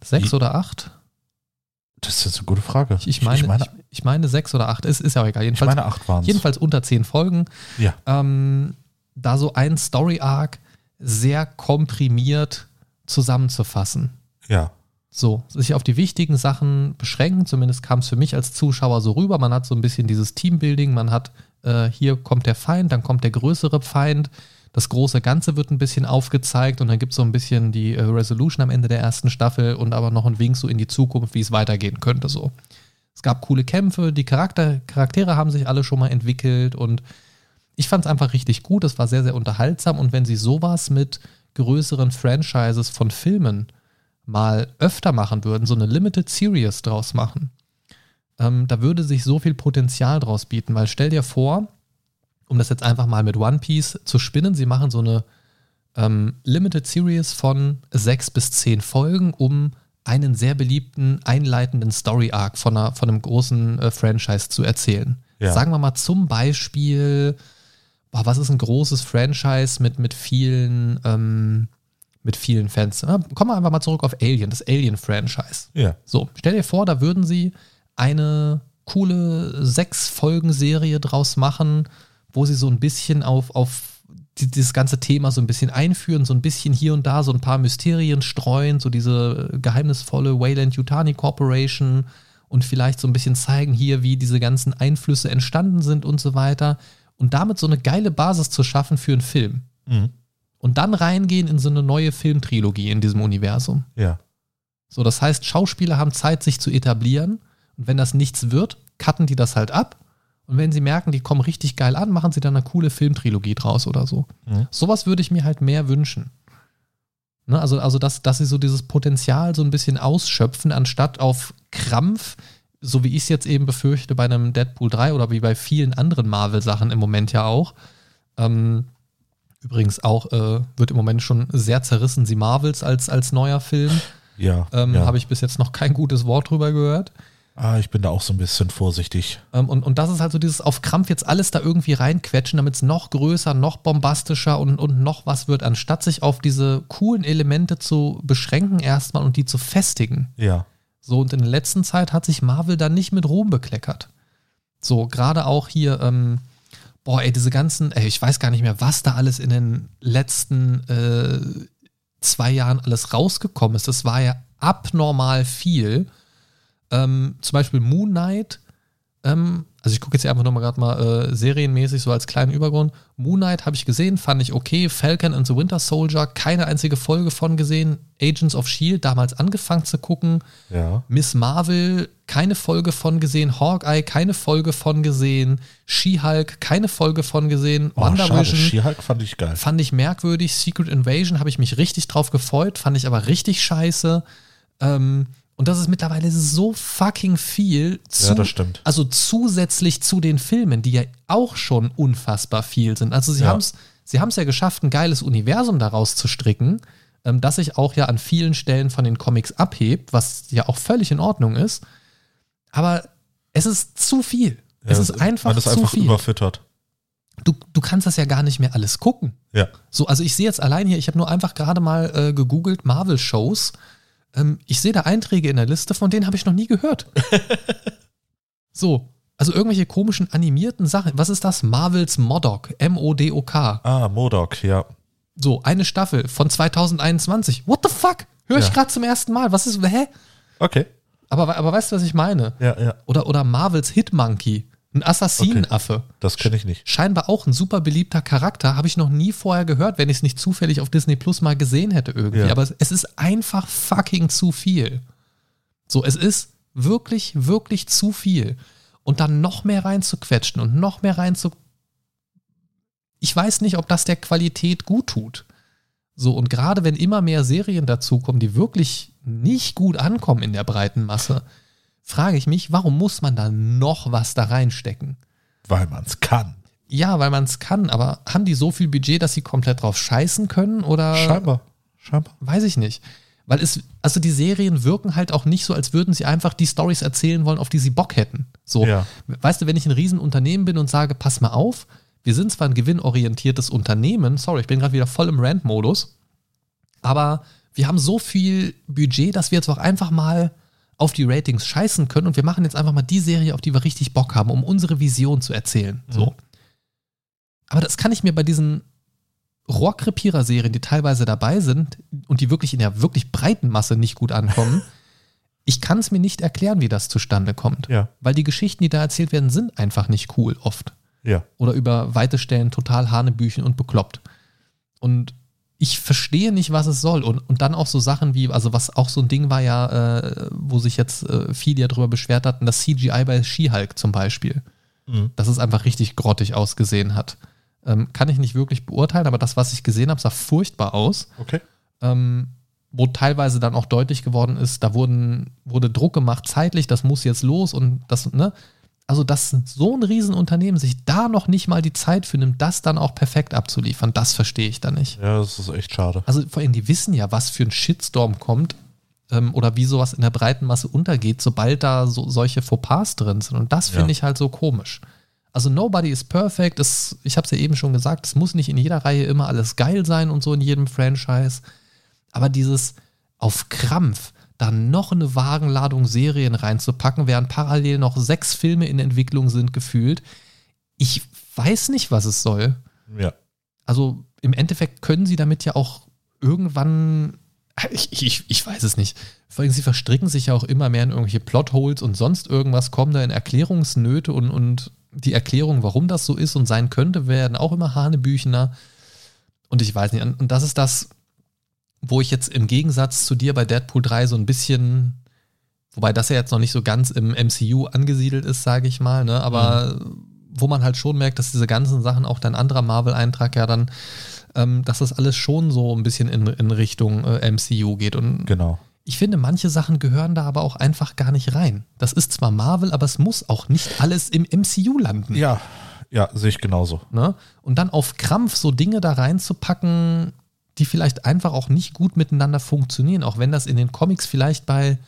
Sechs Wie? oder acht? Das ist jetzt eine gute Frage. Ich, ich meine, ich, meine, ich, ich meine sechs oder acht. Ist, ist ja auch egal. Jedenfalls, ich meine, acht waren es. Jedenfalls unter zehn Folgen. Ja. Ähm, da so ein Story-Arc sehr komprimiert zusammenzufassen. Ja. So, sich auf die wichtigen Sachen beschränken, zumindest kam es für mich als Zuschauer so rüber. Man hat so ein bisschen dieses Teambuilding, man hat, äh, hier kommt der Feind, dann kommt der größere Feind, das große Ganze wird ein bisschen aufgezeigt und dann gibt es so ein bisschen die äh, Resolution am Ende der ersten Staffel und aber noch ein Wink so in die Zukunft, wie es weitergehen könnte. So. Es gab coole Kämpfe, die Charakter, Charaktere haben sich alle schon mal entwickelt und ich fand es einfach richtig gut, es war sehr, sehr unterhaltsam und wenn sie sowas mit größeren Franchises von Filmen mal öfter machen würden, so eine Limited Series draus machen, ähm, da würde sich so viel Potenzial draus bieten, weil stell dir vor, um das jetzt einfach mal mit One Piece zu spinnen, sie machen so eine ähm, Limited Series von sechs bis zehn Folgen, um einen sehr beliebten einleitenden Story Arc von, einer, von einem großen äh, Franchise zu erzählen. Ja. Sagen wir mal zum Beispiel boah, was ist ein großes Franchise mit, mit vielen, ähm, mit vielen Fans? Ja, kommen wir einfach mal zurück auf Alien, das Alien-Franchise. Ja. So, stell dir vor, da würden sie eine coole Sechs-Folgen-Serie draus machen, wo sie so ein bisschen auf, auf dieses ganze Thema so ein bisschen einführen, so ein bisschen hier und da so ein paar Mysterien streuen, so diese geheimnisvolle Wayland Yutani Corporation und vielleicht so ein bisschen zeigen hier, wie diese ganzen Einflüsse entstanden sind und so weiter und damit so eine geile Basis zu schaffen für einen Film. Mhm. und dann reingehen in so eine neue Filmtrilogie in diesem Universum. Ja. So, das heißt, Schauspieler haben Zeit, sich zu etablieren. Und wenn das nichts wird, cutten die das halt ab. Und wenn sie merken, die kommen richtig geil an, machen sie dann eine coole Filmtrilogie draus oder so. Mhm. Sowas würde ich mir halt mehr wünschen. Ne, also, also dass, dass sie so dieses Potenzial so ein bisschen ausschöpfen, anstatt auf Krampf, so wie ich es jetzt eben befürchte bei einem Deadpool 3 oder wie bei vielen anderen Marvel-Sachen im Moment ja auch. Ähm, übrigens auch äh, wird im Moment schon sehr zerrissen, sie Marvels als, als neuer Film. Ja. Ähm, ja. Habe ich bis jetzt noch kein gutes Wort drüber gehört. Ah, ich bin da auch so ein bisschen vorsichtig. Ähm, und, und das ist halt so dieses auf Krampf jetzt alles da irgendwie reinquetschen, damit es noch größer, noch bombastischer und, und noch was wird, anstatt sich auf diese coolen Elemente zu beschränken erstmal und die zu festigen. Ja. So, und in der letzten Zeit hat sich Marvel dann nicht mit Ruhm bekleckert. So, gerade auch hier, ähm, boah, ey, diese ganzen, ey, ich weiß gar nicht mehr, was da alles in den letzten äh, zwei Jahren alles rausgekommen ist. Das war ja abnormal viel. Ähm, zum Beispiel Moon Knight. Ähm, also ich gucke jetzt einfach nochmal gerade mal äh, serienmäßig so als kleinen Übergrund. Moon Knight habe ich gesehen, fand ich okay. Falcon and the Winter Soldier, keine einzige Folge von gesehen. Agents of Shield, damals angefangen zu gucken. Ja. Miss Marvel, keine Folge von gesehen. Hawkeye, keine Folge von gesehen. She-Hulk, keine Folge von gesehen. Oh, Wonder schade. Vision. She-Hulk fand ich geil. Fand ich merkwürdig. Secret Invasion habe ich mich richtig drauf gefreut, fand ich aber richtig scheiße. Ähm, und das ist mittlerweile so fucking viel. Zu, Ja, das stimmt. Also zusätzlich zu den Filmen, die ja auch schon unfassbar viel sind. Also sie Ja. haben es sie haben's ja geschafft, ein geiles Universum daraus zu stricken, ähm, das sich auch ja an vielen Stellen von den Comics abhebt, was ja auch völlig in Ordnung ist. Aber es ist zu viel. es Ja, ist einfach Man ist zu einfach viel überfüttert. du, du kannst das ja gar nicht mehr alles gucken. Ja. So, also ich sehe jetzt allein hier, ich habe nur einfach gerade mal äh, gegoogelt Marvel-Shows. Ähm, ich sehe da Einträge in der Liste, von denen habe ich noch nie gehört. so, also irgendwelche komischen animierten Sachen. Was ist das? Marvels Modok, M-O-D-O-K. Ah, Modok, ja. So, eine Staffel von 2021. What the fuck? Höre ich Ja. gerade zum ersten Mal. Was ist, hä? Okay. Aber, aber weißt du, was ich meine? Ja, ja. Oder, oder Marvels Hitmonkey, ein Assassinenaffe. Das kenne ich nicht. scheinbar auch ein super beliebter Charakter. Habe ich noch nie vorher gehört, wenn ich es nicht zufällig auf Disney Plus mal gesehen hätte irgendwie. Ja. Aber es, ist einfach fucking zu viel. So, es ist wirklich, wirklich zu viel. Und dann noch mehr reinzuquetschen und noch mehr rein zu. Ich weiß nicht, ob das der Qualität gut tut. So, und gerade wenn immer mehr Serien dazukommen, die wirklich nicht gut ankommen in der breiten Masse, frage ich mich, warum muss man da noch was da reinstecken? Weil man es kann. Ja, weil man es kann, aber haben die so viel Budget, dass sie komplett drauf scheißen können oder Scheinbar. Scheinbar. weiß ich nicht. Weil es, also die Serien wirken halt auch nicht so, als würden sie einfach die Stories erzählen wollen, auf die sie Bock hätten. So, Ja. weißt du, wenn ich ein Riesenunternehmen bin und sage, pass mal auf, wir sind zwar ein gewinnorientiertes Unternehmen, sorry, ich bin gerade wieder voll im Rant-Modus, aber wir haben so viel Budget, dass wir jetzt auch einfach mal auf die Ratings scheißen können und wir machen jetzt einfach mal die Serie, auf die wir richtig Bock haben, um unsere Vision zu erzählen. So. Aber das kann ich mir bei diesen Rohrkrepierer-Serien, die teilweise dabei sind und die wirklich in der wirklich breiten Masse nicht gut ankommen, ich kann es mir nicht erklären, wie das zustande kommt. Ja. Weil die Geschichten, die da erzählt werden, sind einfach nicht cool oft. Ja. Oder über weite Stellen total Hanebüchen und bekloppt. Und ich verstehe nicht, was es soll. Und, und dann auch so Sachen wie, also was auch so ein Ding war ja, äh, wo sich jetzt äh, viele ja drüber beschwert hatten, das CGI bei She-Hulk zum Beispiel. Mhm. Dass es einfach richtig grottig ausgesehen hat. Ähm, kann ich nicht wirklich beurteilen, aber das, was ich gesehen habe, sah furchtbar aus. Okay. Ähm, wo teilweise dann auch deutlich geworden ist, da wurden, wurde Druck gemacht zeitlich, das muss jetzt los und das, ne? Also, dass so ein Riesenunternehmen sich da noch nicht mal die Zeit für nimmt, das dann auch perfekt abzuliefern, das verstehe ich dann nicht. Ja, das ist echt schade. Also vor allem, die wissen ja, was für ein Shitstorm kommt ähm, oder wie sowas in der breiten Masse untergeht, sobald da so, solche Fauxpas drin sind. Und das finde Ja. ich halt so komisch. Also nobody is perfect. Es, ich habe es ja eben schon gesagt, es muss nicht in jeder Reihe immer alles geil sein und so in jedem Franchise. Aber dieses auf Krampf da noch eine Wagenladung Serien reinzupacken, während parallel noch sechs Filme in Entwicklung sind, gefühlt. Ich weiß nicht, was es soll. Ja. Also im Endeffekt können sie damit ja auch irgendwann. Ich, ich, ich weiß es nicht. Vor allem, sie verstricken sich ja auch immer mehr in irgendwelche Plotholes und sonst irgendwas, kommen da in Erklärungsnöte und, und die Erklärung, warum das so ist und sein könnte, werden auch immer Hanebüchener. Und ich weiß nicht, und das ist das, wo ich jetzt im Gegensatz zu dir bei Deadpool 3 so ein bisschen, wobei das ja jetzt noch nicht so ganz im MCU angesiedelt ist, sage ich mal, ne? aber mhm. wo man halt schon merkt, dass diese ganzen Sachen, auch dein anderer Marvel-Eintrag ja dann, ähm, dass das alles schon so ein bisschen in, in Richtung äh, MCU geht. Und genau. Ich finde, manche Sachen gehören da aber auch einfach gar nicht rein. Das ist zwar Marvel, aber es muss auch nicht alles im MCU landen. Ja, ja, sehe ich genauso. Ne? Und dann auf Krampf so Dinge da reinzupacken, die vielleicht einfach auch nicht gut miteinander funktionieren, auch wenn das in den Comics vielleicht bei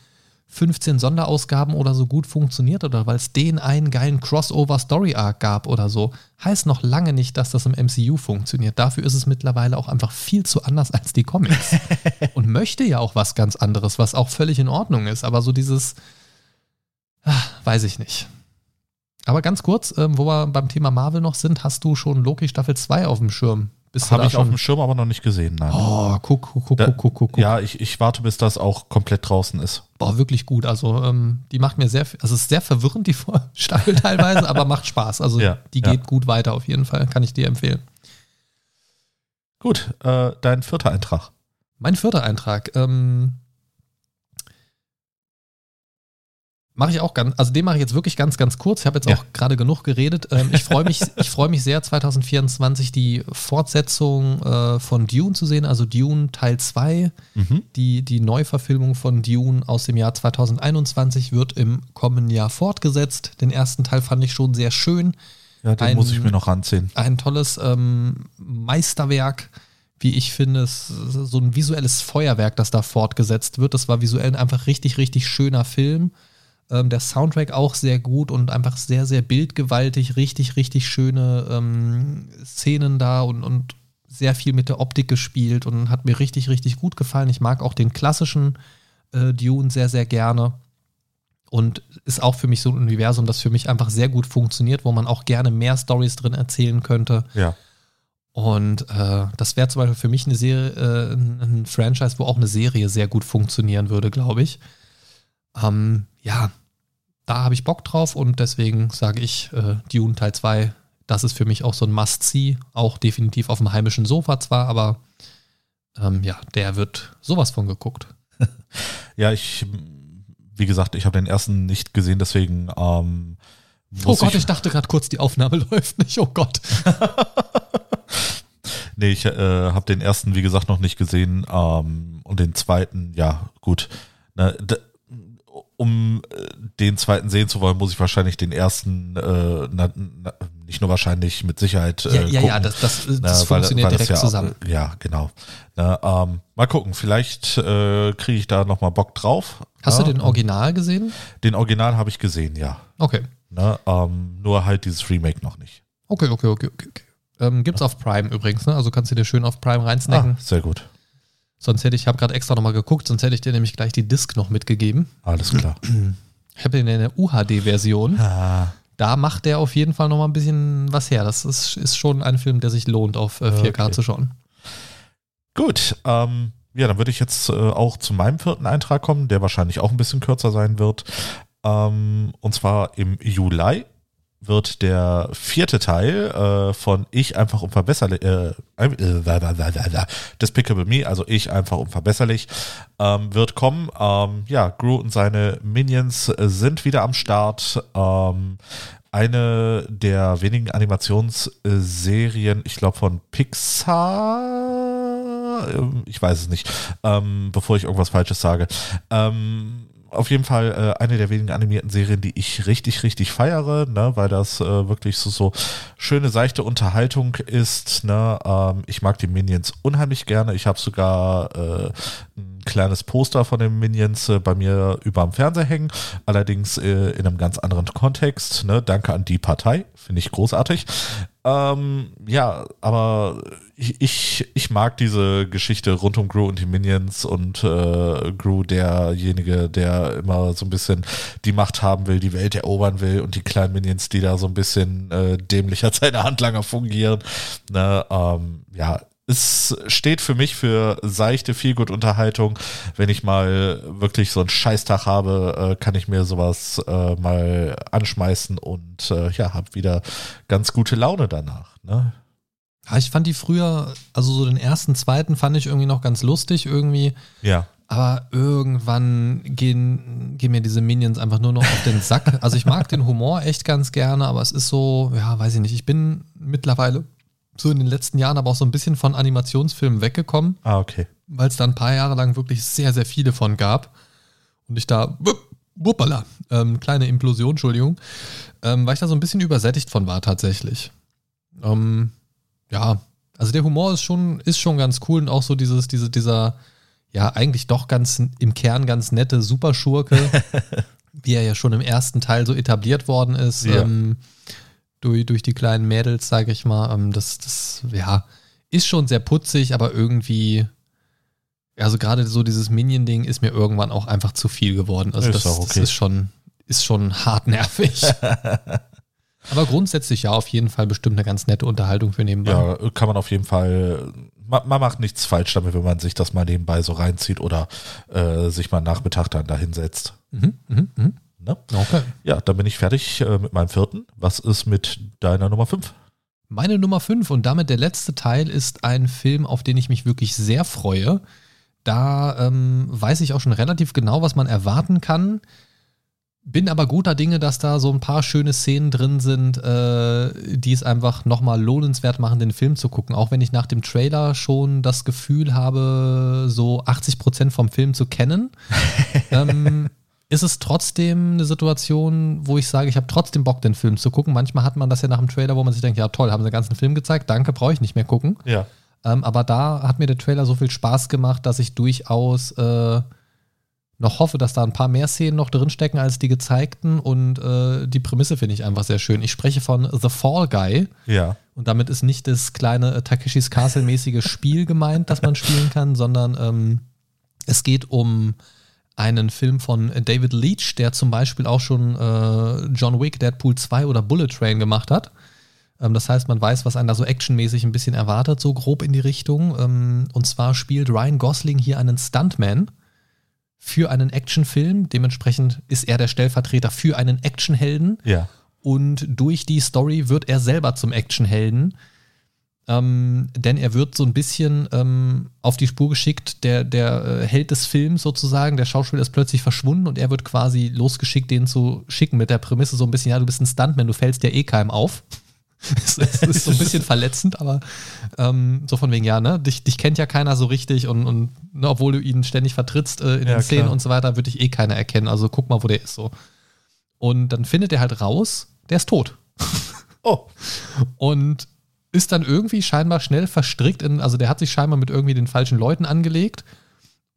15 Sonderausgaben oder so gut funktioniert oder weil es den einen geilen Crossover-Story-Arc gab oder so, heißt noch lange nicht, dass das im MCU funktioniert. Dafür ist es mittlerweile auch einfach viel zu anders als die Comics. Und möchte ja auch was ganz anderes, was auch völlig in Ordnung ist. Aber so dieses, ach, weiß ich nicht. Aber ganz kurz, ähm, wo wir beim Thema Marvel noch sind, hast du schon Loki Staffel 2 auf dem Schirm? Habe ich auf dem Schirm aber noch nicht gesehen, nein. Oh, guck, guck, guck, da, guck, guck, Ja, ich, ich warte, bis das auch komplett draußen ist. Boah, wirklich gut. Also, ähm, die macht mir sehr, also es ist sehr verwirrend, die Staffel teilweise, aber macht Spaß. Also, ja, die geht ja. gut weiter auf jeden Fall. Kann ich dir empfehlen. Gut, äh, dein vierter Eintrag. Mein vierter Eintrag. Ähm, Mache ich auch ganz, also den mache ich jetzt wirklich ganz, ganz kurz. Ich habe jetzt ja. auch gerade genug geredet. Ähm, ich freue mich, ich freue mich sehr, 2024 die Fortsetzung äh, von Dune zu sehen, also Dune Teil 2. Mhm. Die, die Neuverfilmung von Dune aus dem Jahr 2021 wird im kommenden Jahr fortgesetzt. Den ersten Teil fand ich schon sehr schön. Ja, den ein, muss ich mir noch ranziehen. Ein tolles ähm, Meisterwerk wie ich finde, so ein visuelles Feuerwerk, das da fortgesetzt wird. Das war visuell einfach richtig, richtig schöner Film. Ähm, der Soundtrack auch sehr gut und einfach sehr, sehr bildgewaltig, richtig, richtig schöne ähm, Szenen da und, und sehr viel mit der Optik gespielt und hat mir richtig, richtig gut gefallen. Ich mag auch den klassischen äh, Dune sehr, sehr gerne. Und ist auch für mich so ein Universum, das für mich einfach sehr gut funktioniert, wo man auch gerne mehr Stories drin erzählen könnte. Ja. Und äh, das wäre zum Beispiel für mich eine Serie, äh, ein Franchise, wo auch eine Serie sehr gut funktionieren würde, glaube ich. Ähm, ja, da habe ich Bock drauf und deswegen sage ich, äh, Dune Teil 2, das ist für mich auch so ein Must-See, auch definitiv auf dem heimischen Sofa zwar, aber ähm, ja, der wird sowas von geguckt. ja, ich, wie gesagt, ich habe den ersten nicht gesehen, deswegen. Ähm, oh Gott, ich, ich dachte gerade kurz, die Aufnahme läuft nicht. Oh Gott. nee, ich äh, habe den ersten, wie gesagt, noch nicht gesehen. Ähm, und den zweiten, ja, gut. Ne, um äh, den zweiten sehen zu wollen, muss ich wahrscheinlich den ersten, äh, na, na, nicht nur wahrscheinlich, mit Sicherheit. Äh, ja, ja, ja, das, das, das na, funktioniert weil, weil direkt ja, zusammen. Ja, genau. Na, ähm, mal gucken, vielleicht äh, kriege ich da nochmal Bock drauf. Hast du den Original gesehen? Den Original habe ich gesehen, ja. Okay. Ähm, nur halt dieses Remake noch nicht. Okay, okay, okay, okay. okay. Ähm, gibt's auf Prime übrigens, ne? Also kannst du dir schön auf Prime reinsnacken. Ah, sehr gut. Sonst hätte ich, ich habe gerade extra nochmal geguckt, sonst hätte ich dir nämlich gleich die Disc noch mitgegeben. Alles klar. Ich habe den in der UHD-Version. Ah. Da macht der auf jeden Fall nochmal ein bisschen was her. Das ist, ist schon ein Film, der sich lohnt, auf 4K okay. zu schauen. Gut, ähm, ja, dann würde ich jetzt äh, auch zu meinem vierten Eintrag kommen, der wahrscheinlich auch ein bisschen kürzer sein wird. Ähm, und zwar im Juli wird der vierte Teil äh, von Ich einfach unverbesserlich, äh, äh, Despicable Me, also Ich einfach unverbesserlich, ähm, wird kommen. Ähm, ja, Gru und seine Minions sind wieder am Start. Ähm, eine der wenigen Animationsserien, ich glaube von Pixar, ähm, ich weiß es nicht, ähm, bevor ich irgendwas Falsches sage. Ähm, auf jeden Fall äh, eine der wenigen animierten Serien, die ich richtig, richtig feiere, ne, weil das äh, wirklich so, so schöne, seichte Unterhaltung ist. Ne? Ähm, ich mag die Minions unheimlich gerne. Ich habe sogar äh, ein kleines Poster von den Minions äh, bei mir über dem Fernseher hängen, allerdings äh, in einem ganz anderen Kontext. Ne? Danke an die Partei, finde ich großartig. Ähm, ja, aber ich, ich, ich mag diese Geschichte rund um Gru und die Minions und äh, Gru derjenige, der immer so ein bisschen die Macht haben will, die Welt erobern will und die kleinen Minions, die da so ein bisschen äh, dämlich als seine Handlanger fungieren. Ne, ähm, ja, es steht für mich für seichte Feelgood-Unterhaltung. Wenn ich mal wirklich so einen Scheißtag habe, äh, kann ich mir sowas äh, mal anschmeißen und äh, ja, hab wieder ganz gute Laune danach. Ne? Ja, ich fand die früher, also so den ersten, zweiten fand ich irgendwie noch ganz lustig irgendwie. Ja. Aber irgendwann gehen, gehen mir diese Minions einfach nur noch auf den Sack. Also ich mag den Humor echt ganz gerne, aber es ist so, ja, weiß ich nicht. Ich bin mittlerweile so in den letzten Jahren aber auch so ein bisschen von Animationsfilmen weggekommen. Ah, okay. Weil es da ein paar Jahre lang wirklich sehr, sehr viele von gab. Und ich da, wuppala, ähm, kleine Implosion, Entschuldigung, ähm, weil ich da so ein bisschen übersättigt von war tatsächlich. Ähm, ja, also der Humor ist schon, ist schon ganz cool und auch so dieses, diese, dieser, ja, eigentlich doch ganz im Kern ganz nette Superschurke, wie er ja schon im ersten Teil so etabliert worden ist, ja. ähm, durch, durch die kleinen Mädels, sage ich mal. Ähm, das, das, ja, ist schon sehr putzig, aber irgendwie, also gerade so dieses Minion-Ding ist mir irgendwann auch einfach zu viel geworden. Also ist das, okay. das ist schon, ist schon hart nervig. Aber grundsätzlich ja, auf jeden Fall bestimmt eine ganz nette Unterhaltung für nebenbei. Ja, kann man auf jeden Fall. Man, macht nichts falsch damit, wenn man sich das mal nebenbei so reinzieht oder äh, sich mal Nachmittag dann da hinsetzt. Mhm, mh, mh. Ne? Okay. Ja, dann bin ich fertig äh, mit meinem vierten. Was ist mit deiner Nummer fünf? Meine Nummer fünf und damit der letzte Teil ist ein Film, auf den ich mich wirklich sehr freue. Da ähm, weiß ich auch schon relativ genau, was man erwarten kann. Bin aber guter Dinge, dass da so ein paar schöne Szenen drin sind, äh, die es einfach nochmal lohnenswert machen, den Film zu gucken. Auch wenn ich nach dem Trailer schon das Gefühl habe, so 80 Prozent vom Film zu kennen, ähm, ist es trotzdem eine Situation, wo ich sage, ich habe trotzdem Bock, den Film zu gucken. Manchmal hat man das ja nach dem Trailer, wo man sich denkt, ja toll, haben sie den ganzen Film gezeigt, danke, brauche ich nicht mehr gucken. Ja. Ähm, aber da hat mir der Trailer so viel Spaß gemacht, dass ich durchaus äh, noch hoffe, dass da ein paar mehr Szenen noch drinstecken als die gezeigten und äh, die Prämisse finde ich einfach sehr schön. Ich spreche von The Fall Guy. Ja. Und damit ist nicht das kleine äh, Takeshis Castle-mäßige Spiel gemeint, das man spielen kann, sondern ähm, es geht um einen Film von David Leach, der zum Beispiel auch schon äh, John Wick, Deadpool 2 oder Bullet Train gemacht hat. Ähm, das heißt, man weiß, was einen da so actionmäßig ein bisschen erwartet, so grob in die Richtung. Ähm, und zwar spielt Ryan Gosling hier einen Stuntman für einen Actionfilm. Dementsprechend ist er der Stellvertreter für einen Actionhelden. Ja. Und durch die Story wird er selber zum Actionhelden. Ähm, denn er wird so ein bisschen ähm, auf die Spur geschickt, der, der äh, Held des Films sozusagen, der Schauspieler ist plötzlich verschwunden und er wird quasi losgeschickt, den zu schicken mit der Prämisse so ein bisschen, ja, du bist ein Stuntman, du fällst ja eh keinem auf. Es ist so ein bisschen verletzend, aber ähm, so von wegen, ja, ne, dich, dich kennt ja keiner so richtig und, und ne, obwohl du ihn ständig vertrittst äh, in ja, den Szenen klar. und so weiter, würde dich eh keiner erkennen. Also guck mal, wo der ist so. Und dann findet er halt raus, der ist tot. Oh. Und ist dann irgendwie scheinbar schnell verstrickt in, also der hat sich scheinbar mit irgendwie den falschen Leuten angelegt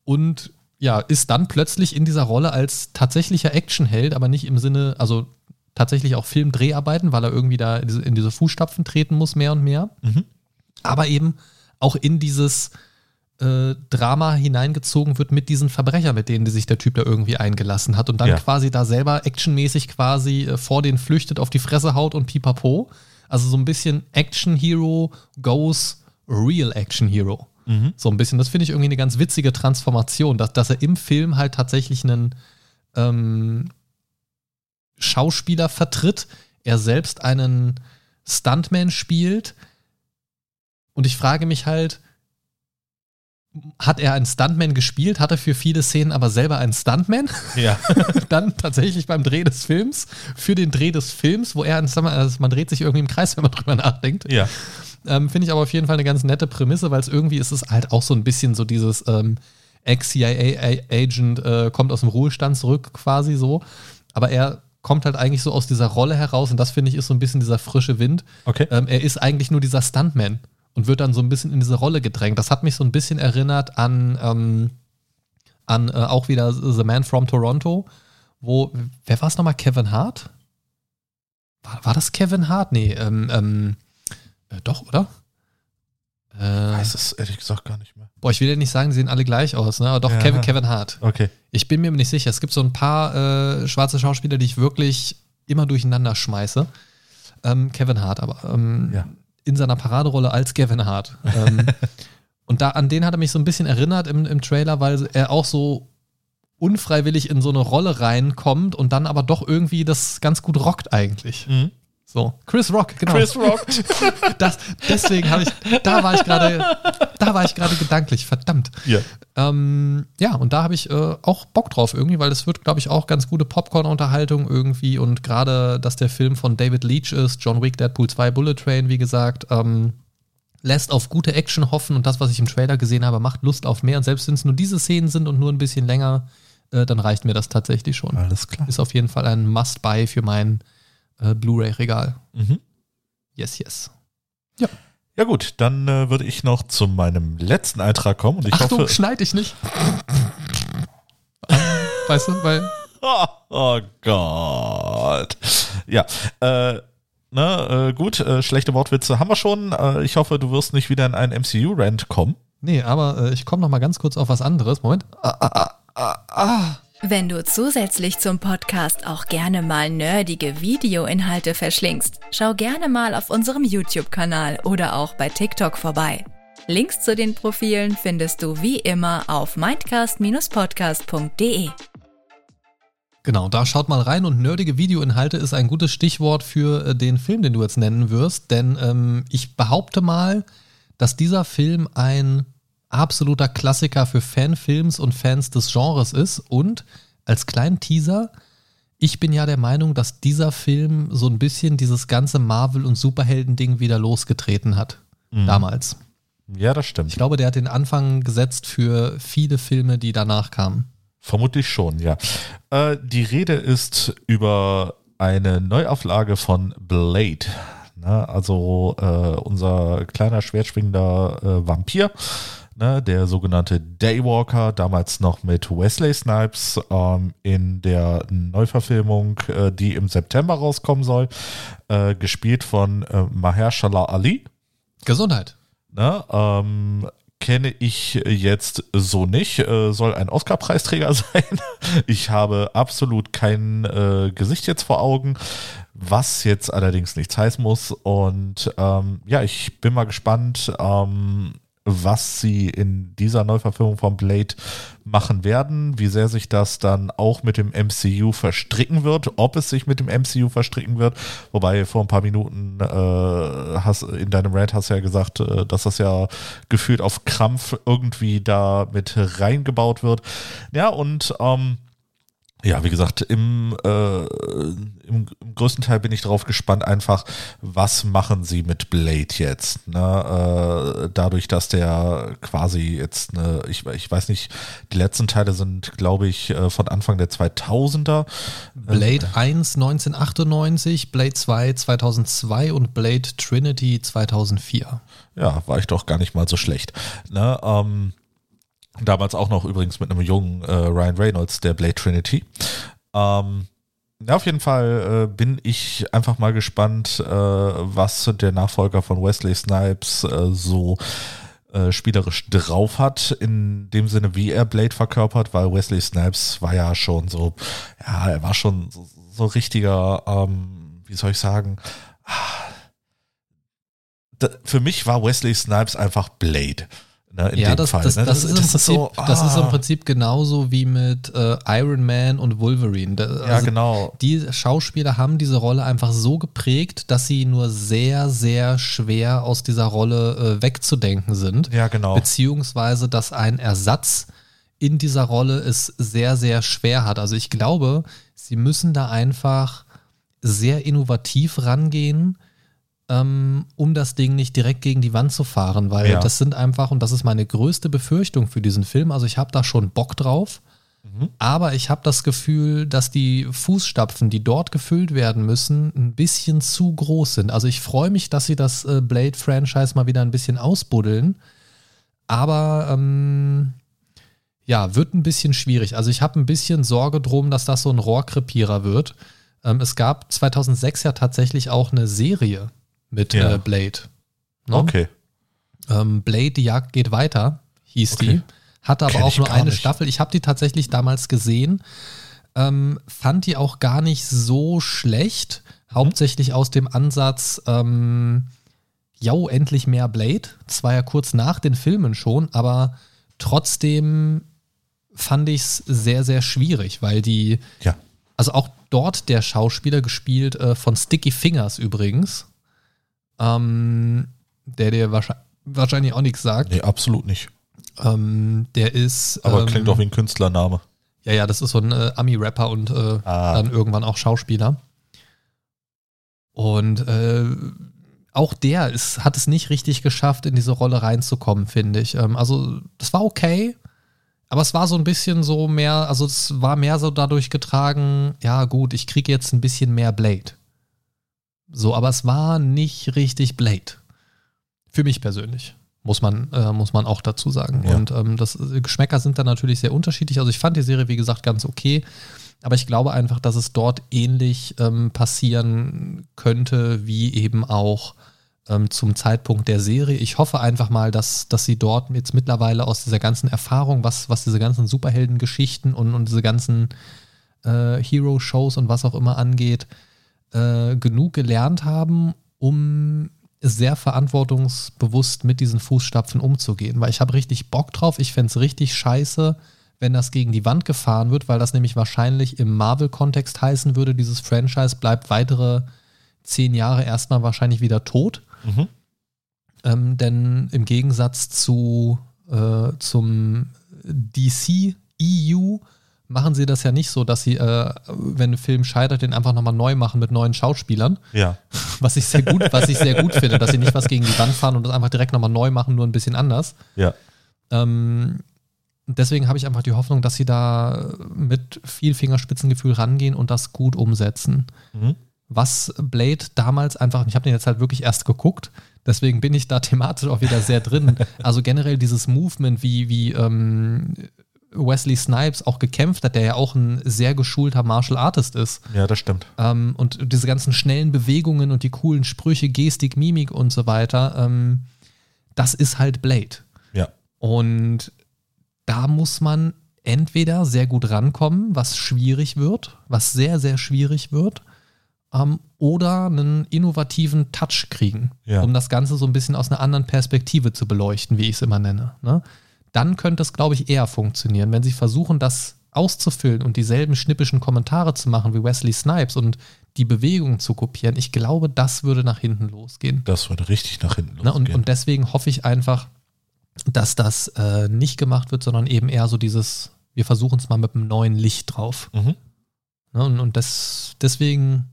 und ja, ist dann plötzlich in dieser Rolle als tatsächlicher Actionheld, aber nicht im Sinne, also tatsächlich auch Filmdreharbeiten, weil er irgendwie da in diese, in diese Fußstapfen treten muss, mehr und mehr. Mhm. Aber eben auch in dieses äh, Drama hineingezogen wird mit diesen Verbrechern, mit denen sich der Typ da irgendwie eingelassen hat und dann ja. quasi da selber actionmäßig quasi äh, vor denen flüchtet, auf die Fresse haut und pipapo. Also so ein bisschen Action Hero goes Real Action Hero. Mhm. So ein bisschen. Das finde ich irgendwie eine ganz witzige Transformation, dass, dass er im Film halt tatsächlich einen ähm, Schauspieler vertritt, er selbst einen Stuntman spielt. Und ich frage mich halt, hat er einen Stuntman gespielt, hat er für viele Szenen aber selber einen Stuntman. Ja. Dann tatsächlich beim Dreh des Films, für den Dreh des Films, wo er, also man dreht sich irgendwie im Kreis, wenn man drüber nachdenkt. Ja. Ähm, Finde ich aber auf jeden Fall eine ganz nette Prämisse, weil es irgendwie ist es halt auch so ein bisschen so dieses ähm, Ex-CIA-Agent äh, kommt aus dem Ruhestand zurück, quasi so. Aber er kommt halt eigentlich so aus dieser Rolle heraus und das finde ich ist so ein bisschen dieser frische Wind. Okay. Ähm, er ist eigentlich nur dieser Stuntman und wird dann so ein bisschen in diese Rolle gedrängt. Das hat mich so ein bisschen erinnert an, ähm, an äh, auch wieder The Man from Toronto, wo, wer war es nochmal? Kevin Hart? War, war, das Kevin Hart? Nee, ähm, ähm, äh, doch, oder? Äh, weiß es ehrlich gesagt gar nicht mehr. Boah, ich will ja nicht sagen, die sehen alle gleich aus, ne? Aber doch, ja. Kevin, Kevin Hart. Okay. Ich bin mir nicht sicher. Es gibt so ein paar äh, schwarze Schauspieler, die ich wirklich immer durcheinander schmeiße. Ähm, Kevin Hart, aber ähm, ja in seiner Paraderolle als Gavin Hart. Ähm, und da, an den hat er mich so ein bisschen erinnert im, im Trailer, weil er auch so unfreiwillig in so eine Rolle reinkommt und dann aber doch irgendwie das ganz gut rockt eigentlich. Mhm. So, Chris Rock, genau. Chris Rock. das, deswegen habe ich, da war ich gerade, da war ich gerade gedanklich, verdammt. Ja. Ähm, ja, und da habe ich äh, auch Bock drauf irgendwie, weil es wird, glaube ich, auch ganz gute Popcorn-Unterhaltung irgendwie und gerade, dass der Film von David Leach ist, John Wick, Deadpool 2, Bullet Train, wie gesagt, ähm, lässt auf gute Action hoffen und das, was ich im Trailer gesehen habe, macht Lust auf mehr. Und selbst wenn es nur diese Szenen sind und nur ein bisschen länger, äh, dann reicht mir das tatsächlich schon. Alles klar. Ist auf jeden Fall ein Must-Buy für mein äh, Blu-ray-Regal. Mhm. Yes, yes. Ja. Ja gut, dann äh, würde ich noch zu meinem letzten Eintrag kommen und ich Achtung, hoffe. schneid dich nicht. weißt du, weil. Oh, oh Gott. Ja, äh, ne, äh, gut, äh, schlechte Wortwitze haben wir schon. Äh, ich hoffe, du wirst nicht wieder in einen MCU-Rant kommen. Nee, aber äh, ich komme noch mal ganz kurz auf was anderes. Moment. Ah, ah, ah, ah. Wenn du zusätzlich zum Podcast auch gerne mal nerdige Videoinhalte verschlingst, schau gerne mal auf unserem YouTube-Kanal oder auch bei TikTok vorbei. Links zu den Profilen findest du wie immer auf mindcast-podcast.de. Genau, da schaut mal rein und nerdige Videoinhalte ist ein gutes Stichwort für äh, den Film, den du jetzt nennen wirst, denn ähm, ich behaupte mal, dass dieser Film ein absoluter Klassiker für Fanfilms und Fans des Genres ist. Und als kleinen Teaser, ich bin ja der Meinung, dass dieser Film so ein bisschen dieses ganze Marvel- und Superhelden-Ding wieder losgetreten hat. Mhm. Damals. Ja, das stimmt. Ich glaube, der hat den Anfang gesetzt für viele Filme, die danach kamen. Vermutlich schon, ja. Äh, die Rede ist über eine Neuauflage von Blade. Ne? Also äh, unser kleiner schwertschwingender äh, Vampir ne, der sogenannte Daywalker, damals noch mit Wesley Snipes ähm, in der Neuverfilmung, äh, die im September rauskommen soll, äh, gespielt von äh, Mahershala Ali. Gesundheit. Ne, ähm, kenne ich jetzt so nicht, äh, soll ein Oscar-Preisträger sein. Ich habe absolut kein äh, Gesicht jetzt vor Augen, was jetzt allerdings nichts heißen muss. Und ähm, ja, ich bin mal gespannt, ähm, was sie in dieser Neuverfilmung von Blade machen werden, wie sehr sich das dann auch mit dem MCU verstricken wird, ob es sich mit dem MCU verstricken wird. Wobei vor ein paar Minuten äh, hast, in deinem Rant hast du ja gesagt, äh, dass das ja gefühlt auf Krampf irgendwie da mit reingebaut wird. Ja, und ähm, ja, wie gesagt, im, äh, im, im, größten Teil bin ich darauf gespannt, einfach, was machen sie mit Blade jetzt? Ne? Äh, dadurch, dass der quasi jetzt, ne, ich, ich weiß nicht, die letzten Teile sind, glaube ich, äh, von Anfang der 2000er. Blade 1 1998, Blade 2 2002 und Blade Trinity 2004. Ja, war ich doch gar nicht mal so schlecht. Ne? Ähm, Damals auch noch übrigens mit einem jungen äh, Ryan Reynolds, der Blade Trinity. Ähm, ja, auf jeden Fall äh, bin ich einfach mal gespannt, äh, was der Nachfolger von Wesley Snipes äh, so äh, spielerisch drauf hat, in dem Sinne, wie er Blade verkörpert, weil Wesley Snipes war ja schon so, ja, er war schon so, so richtiger, ähm, wie soll ich sagen, ah, für mich war Wesley Snipes einfach Blade. Ne, ja, das, Fall, das, ne? das, das, ist Prinzip, so, ah. das, ist im Prinzip, genauso wie mit äh, Iron Man und Wolverine. Da, also ja, genau. Die Schauspieler haben diese Rolle einfach so geprägt, dass sie nur sehr, sehr schwer aus dieser Rolle äh, wegzudenken sind. Ja, genau. Beziehungsweise, dass ein Ersatz in dieser Rolle es sehr, sehr schwer hat. Also ich glaube, sie müssen da einfach sehr innovativ rangehen ähm, um das Ding nicht direkt gegen die Wand zu fahren, weil ja. das sind einfach, und das ist meine größte Befürchtung für diesen Film, also ich habe da schon Bock drauf, mhm. aber ich habe das Gefühl, dass die Fußstapfen, die dort gefüllt werden müssen, ein bisschen zu groß sind. Also ich freue mich, dass sie das äh, Blade-Franchise mal wieder ein bisschen ausbuddeln, aber ähm, ja, wird ein bisschen schwierig. Also ich habe ein bisschen Sorge drum, dass das so ein Rohrkrepierer wird. Ähm, es gab 2006 ja tatsächlich auch eine Serie mit ja. äh, Blade. Ne? Okay. Ähm, Blade, die Jagd geht weiter, hieß okay. die. Hatte aber Kenn auch nur eine nicht. Staffel. Ich habe die tatsächlich damals gesehen. Ähm, fand die auch gar nicht so schlecht. Mhm. Hauptsächlich aus dem Ansatz, ähm, jau, endlich mehr Blade. Das war ja kurz nach den Filmen schon, aber trotzdem fand ich es sehr, sehr schwierig, weil die, ja. also auch dort der Schauspieler gespielt äh, von Sticky Fingers übrigens. Ähm, der dir wahrscheinlich, wahrscheinlich auch nichts sagt. Nee, absolut nicht. Ähm, der ist. Aber ähm, klingt auch wie ein Künstlername. Ja, ja, das ist so ein äh, Ami-Rapper und äh, Ah. dann irgendwann auch Schauspieler. Und äh, auch der ist, hat es nicht richtig geschafft, in diese Rolle reinzukommen, finde ich. Ähm, also, das war okay, aber es war so ein bisschen so mehr, also es war mehr so dadurch getragen, ja gut, ich kriege jetzt ein bisschen mehr Blade. So, aber es war nicht richtig Blade. Für mich persönlich. Muss man, äh, muss man auch dazu sagen. Ja. Und ähm, das äh, Geschmäcker sind dann natürlich sehr unterschiedlich. Also ich fand die Serie, wie gesagt, ganz okay. Aber ich glaube einfach, dass es dort ähnlich ähm, passieren könnte, wie eben auch ähm, zum Zeitpunkt der Serie. Ich hoffe einfach mal, dass, dass sie dort jetzt mittlerweile aus dieser ganzen Erfahrung, was, was diese ganzen Superheldengeschichten und, und diese ganzen äh, Hero-Shows und was auch immer angeht, äh, genug gelernt haben, um sehr verantwortungsbewusst mit diesen Fußstapfen umzugehen. Weil ich habe richtig Bock drauf. Ich fände es richtig scheiße, wenn das gegen die Wand gefahren wird, weil das nämlich wahrscheinlich im Marvel-Kontext heißen würde, dieses Franchise bleibt weitere zehn Jahre erstmal wahrscheinlich wieder tot. Mhm. Ähm, denn im Gegensatz zu äh, zum DC EU machen sie das ja nicht so, dass sie, äh, wenn ein Film scheitert, den einfach nochmal neu machen mit neuen Schauspielern. Ja. Was ich sehr gut, was ich sehr gut finde, dass sie nicht was gegen die Wand fahren und das einfach direkt nochmal neu machen, nur ein bisschen anders. Ja. Ähm, deswegen habe ich einfach die Hoffnung, dass sie da mit viel Fingerspitzengefühl rangehen und das gut umsetzen. Mhm. Was Blade damals einfach, ich habe den jetzt halt wirklich erst geguckt, deswegen bin ich da thematisch auch wieder sehr drin. Also generell dieses Movement, wie, wie ähm, Wesley Snipes auch gekämpft hat, der ja auch ein sehr geschulter Martial Artist ist. Ja, das stimmt. Ähm, und diese ganzen schnellen Bewegungen und die coolen Sprüche, Gestik, Mimik und so weiter, ähm, das ist halt Blade. Ja. Und da muss man entweder sehr gut rankommen, was schwierig wird, was sehr, sehr schwierig wird, ähm, oder einen innovativen Touch kriegen, Ja. um das Ganze so ein bisschen aus einer anderen Perspektive zu beleuchten, wie ich es immer nenne. Ne? Dann könnte es, glaube ich, eher funktionieren, wenn sie versuchen, das auszufüllen und dieselben schnippischen Kommentare zu machen wie Wesley Snipes und die Bewegungen zu kopieren. Ich glaube, das würde nach hinten losgehen. Das würde richtig nach hinten Ne? Und, losgehen. und deswegen hoffe ich einfach, dass das äh, nicht gemacht wird, sondern eben eher so dieses, wir versuchen es mal mit einem neuen Licht drauf. Mhm. Ne? Und, und das, deswegen,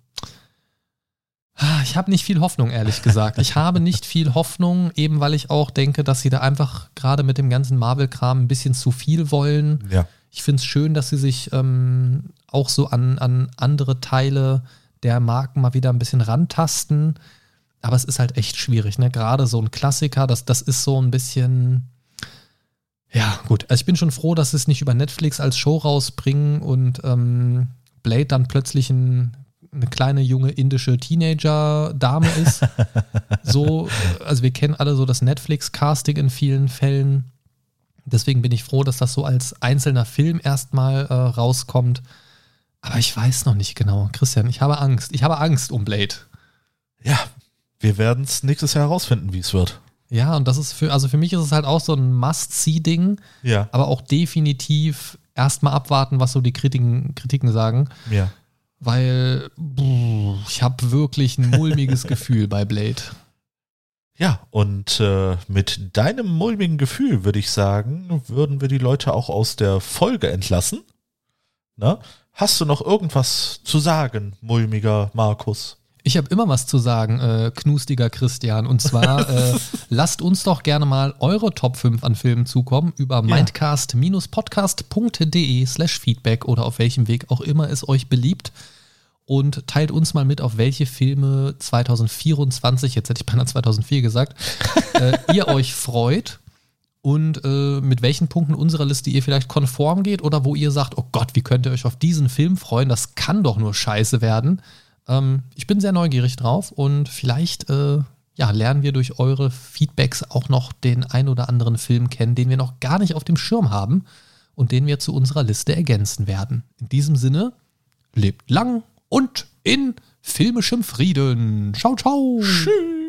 ich habe nicht viel Hoffnung, ehrlich gesagt. Ich habe nicht viel Hoffnung, eben weil ich auch denke, dass sie da einfach gerade mit dem ganzen Marvel-Kram ein bisschen zu viel wollen. Ja. Ich finde es schön, dass sie sich ähm, auch so an, an andere Teile der Marken mal wieder ein bisschen rantasten. Aber es ist halt echt schwierig, ne? Gerade so ein Klassiker, das, das ist so ein bisschen. Ja, gut. Also ich bin schon froh, dass sie es nicht über Netflix als Show rausbringen und ähm, Blade dann plötzlich ein, eine kleine junge indische Teenager-Dame ist. so, also wir kennen alle so das Netflix-Casting in vielen Fällen. Deswegen bin ich froh, dass das so als einzelner Film erstmal äh, rauskommt. Aber ich weiß noch nicht genau. Christian, ich habe Angst. Ich habe Angst um Blade. Ja. Wir werden es nächstes Jahr herausfinden, wie es wird. Ja, und das ist für, also für mich ist es halt auch so ein Must-See-Ding, Ja. aber auch definitiv erstmal abwarten, was so die Kritiken, Kritiken sagen, Ja. Weil buh, ich habe wirklich ein mulmiges Gefühl bei Blade. Ja, und äh, mit deinem mulmigen Gefühl würde ich sagen, würden wir die Leute auch aus der Folge entlassen. Na? Hast du noch irgendwas zu sagen, mulmiger Markus? Ich habe immer was zu sagen, äh, knustiger Christian. Und zwar äh, lasst uns doch gerne mal eure Top 5 an Filmen zukommen über mindcast-podcast.de slash Feedback oder auf welchem Weg auch immer es euch beliebt. Und teilt uns mal mit, auf welche Filme 2024, jetzt hätte ich beinahe 2004 gesagt, äh, ihr euch freut und äh, mit welchen Punkten unserer Liste ihr vielleicht konform geht oder wo ihr sagt, oh Gott, wie könnt ihr euch auf diesen Film freuen? Das kann doch nur scheiße werden. Ähm, ich bin sehr neugierig drauf und vielleicht äh, ja, lernen wir durch eure Feedbacks auch noch den ein oder anderen Film kennen, den wir noch gar nicht auf dem Schirm haben und den wir zu unserer Liste ergänzen werden. In diesem Sinne, lebt lang und in filmischem Frieden. Ciao, ciao. Tschüss.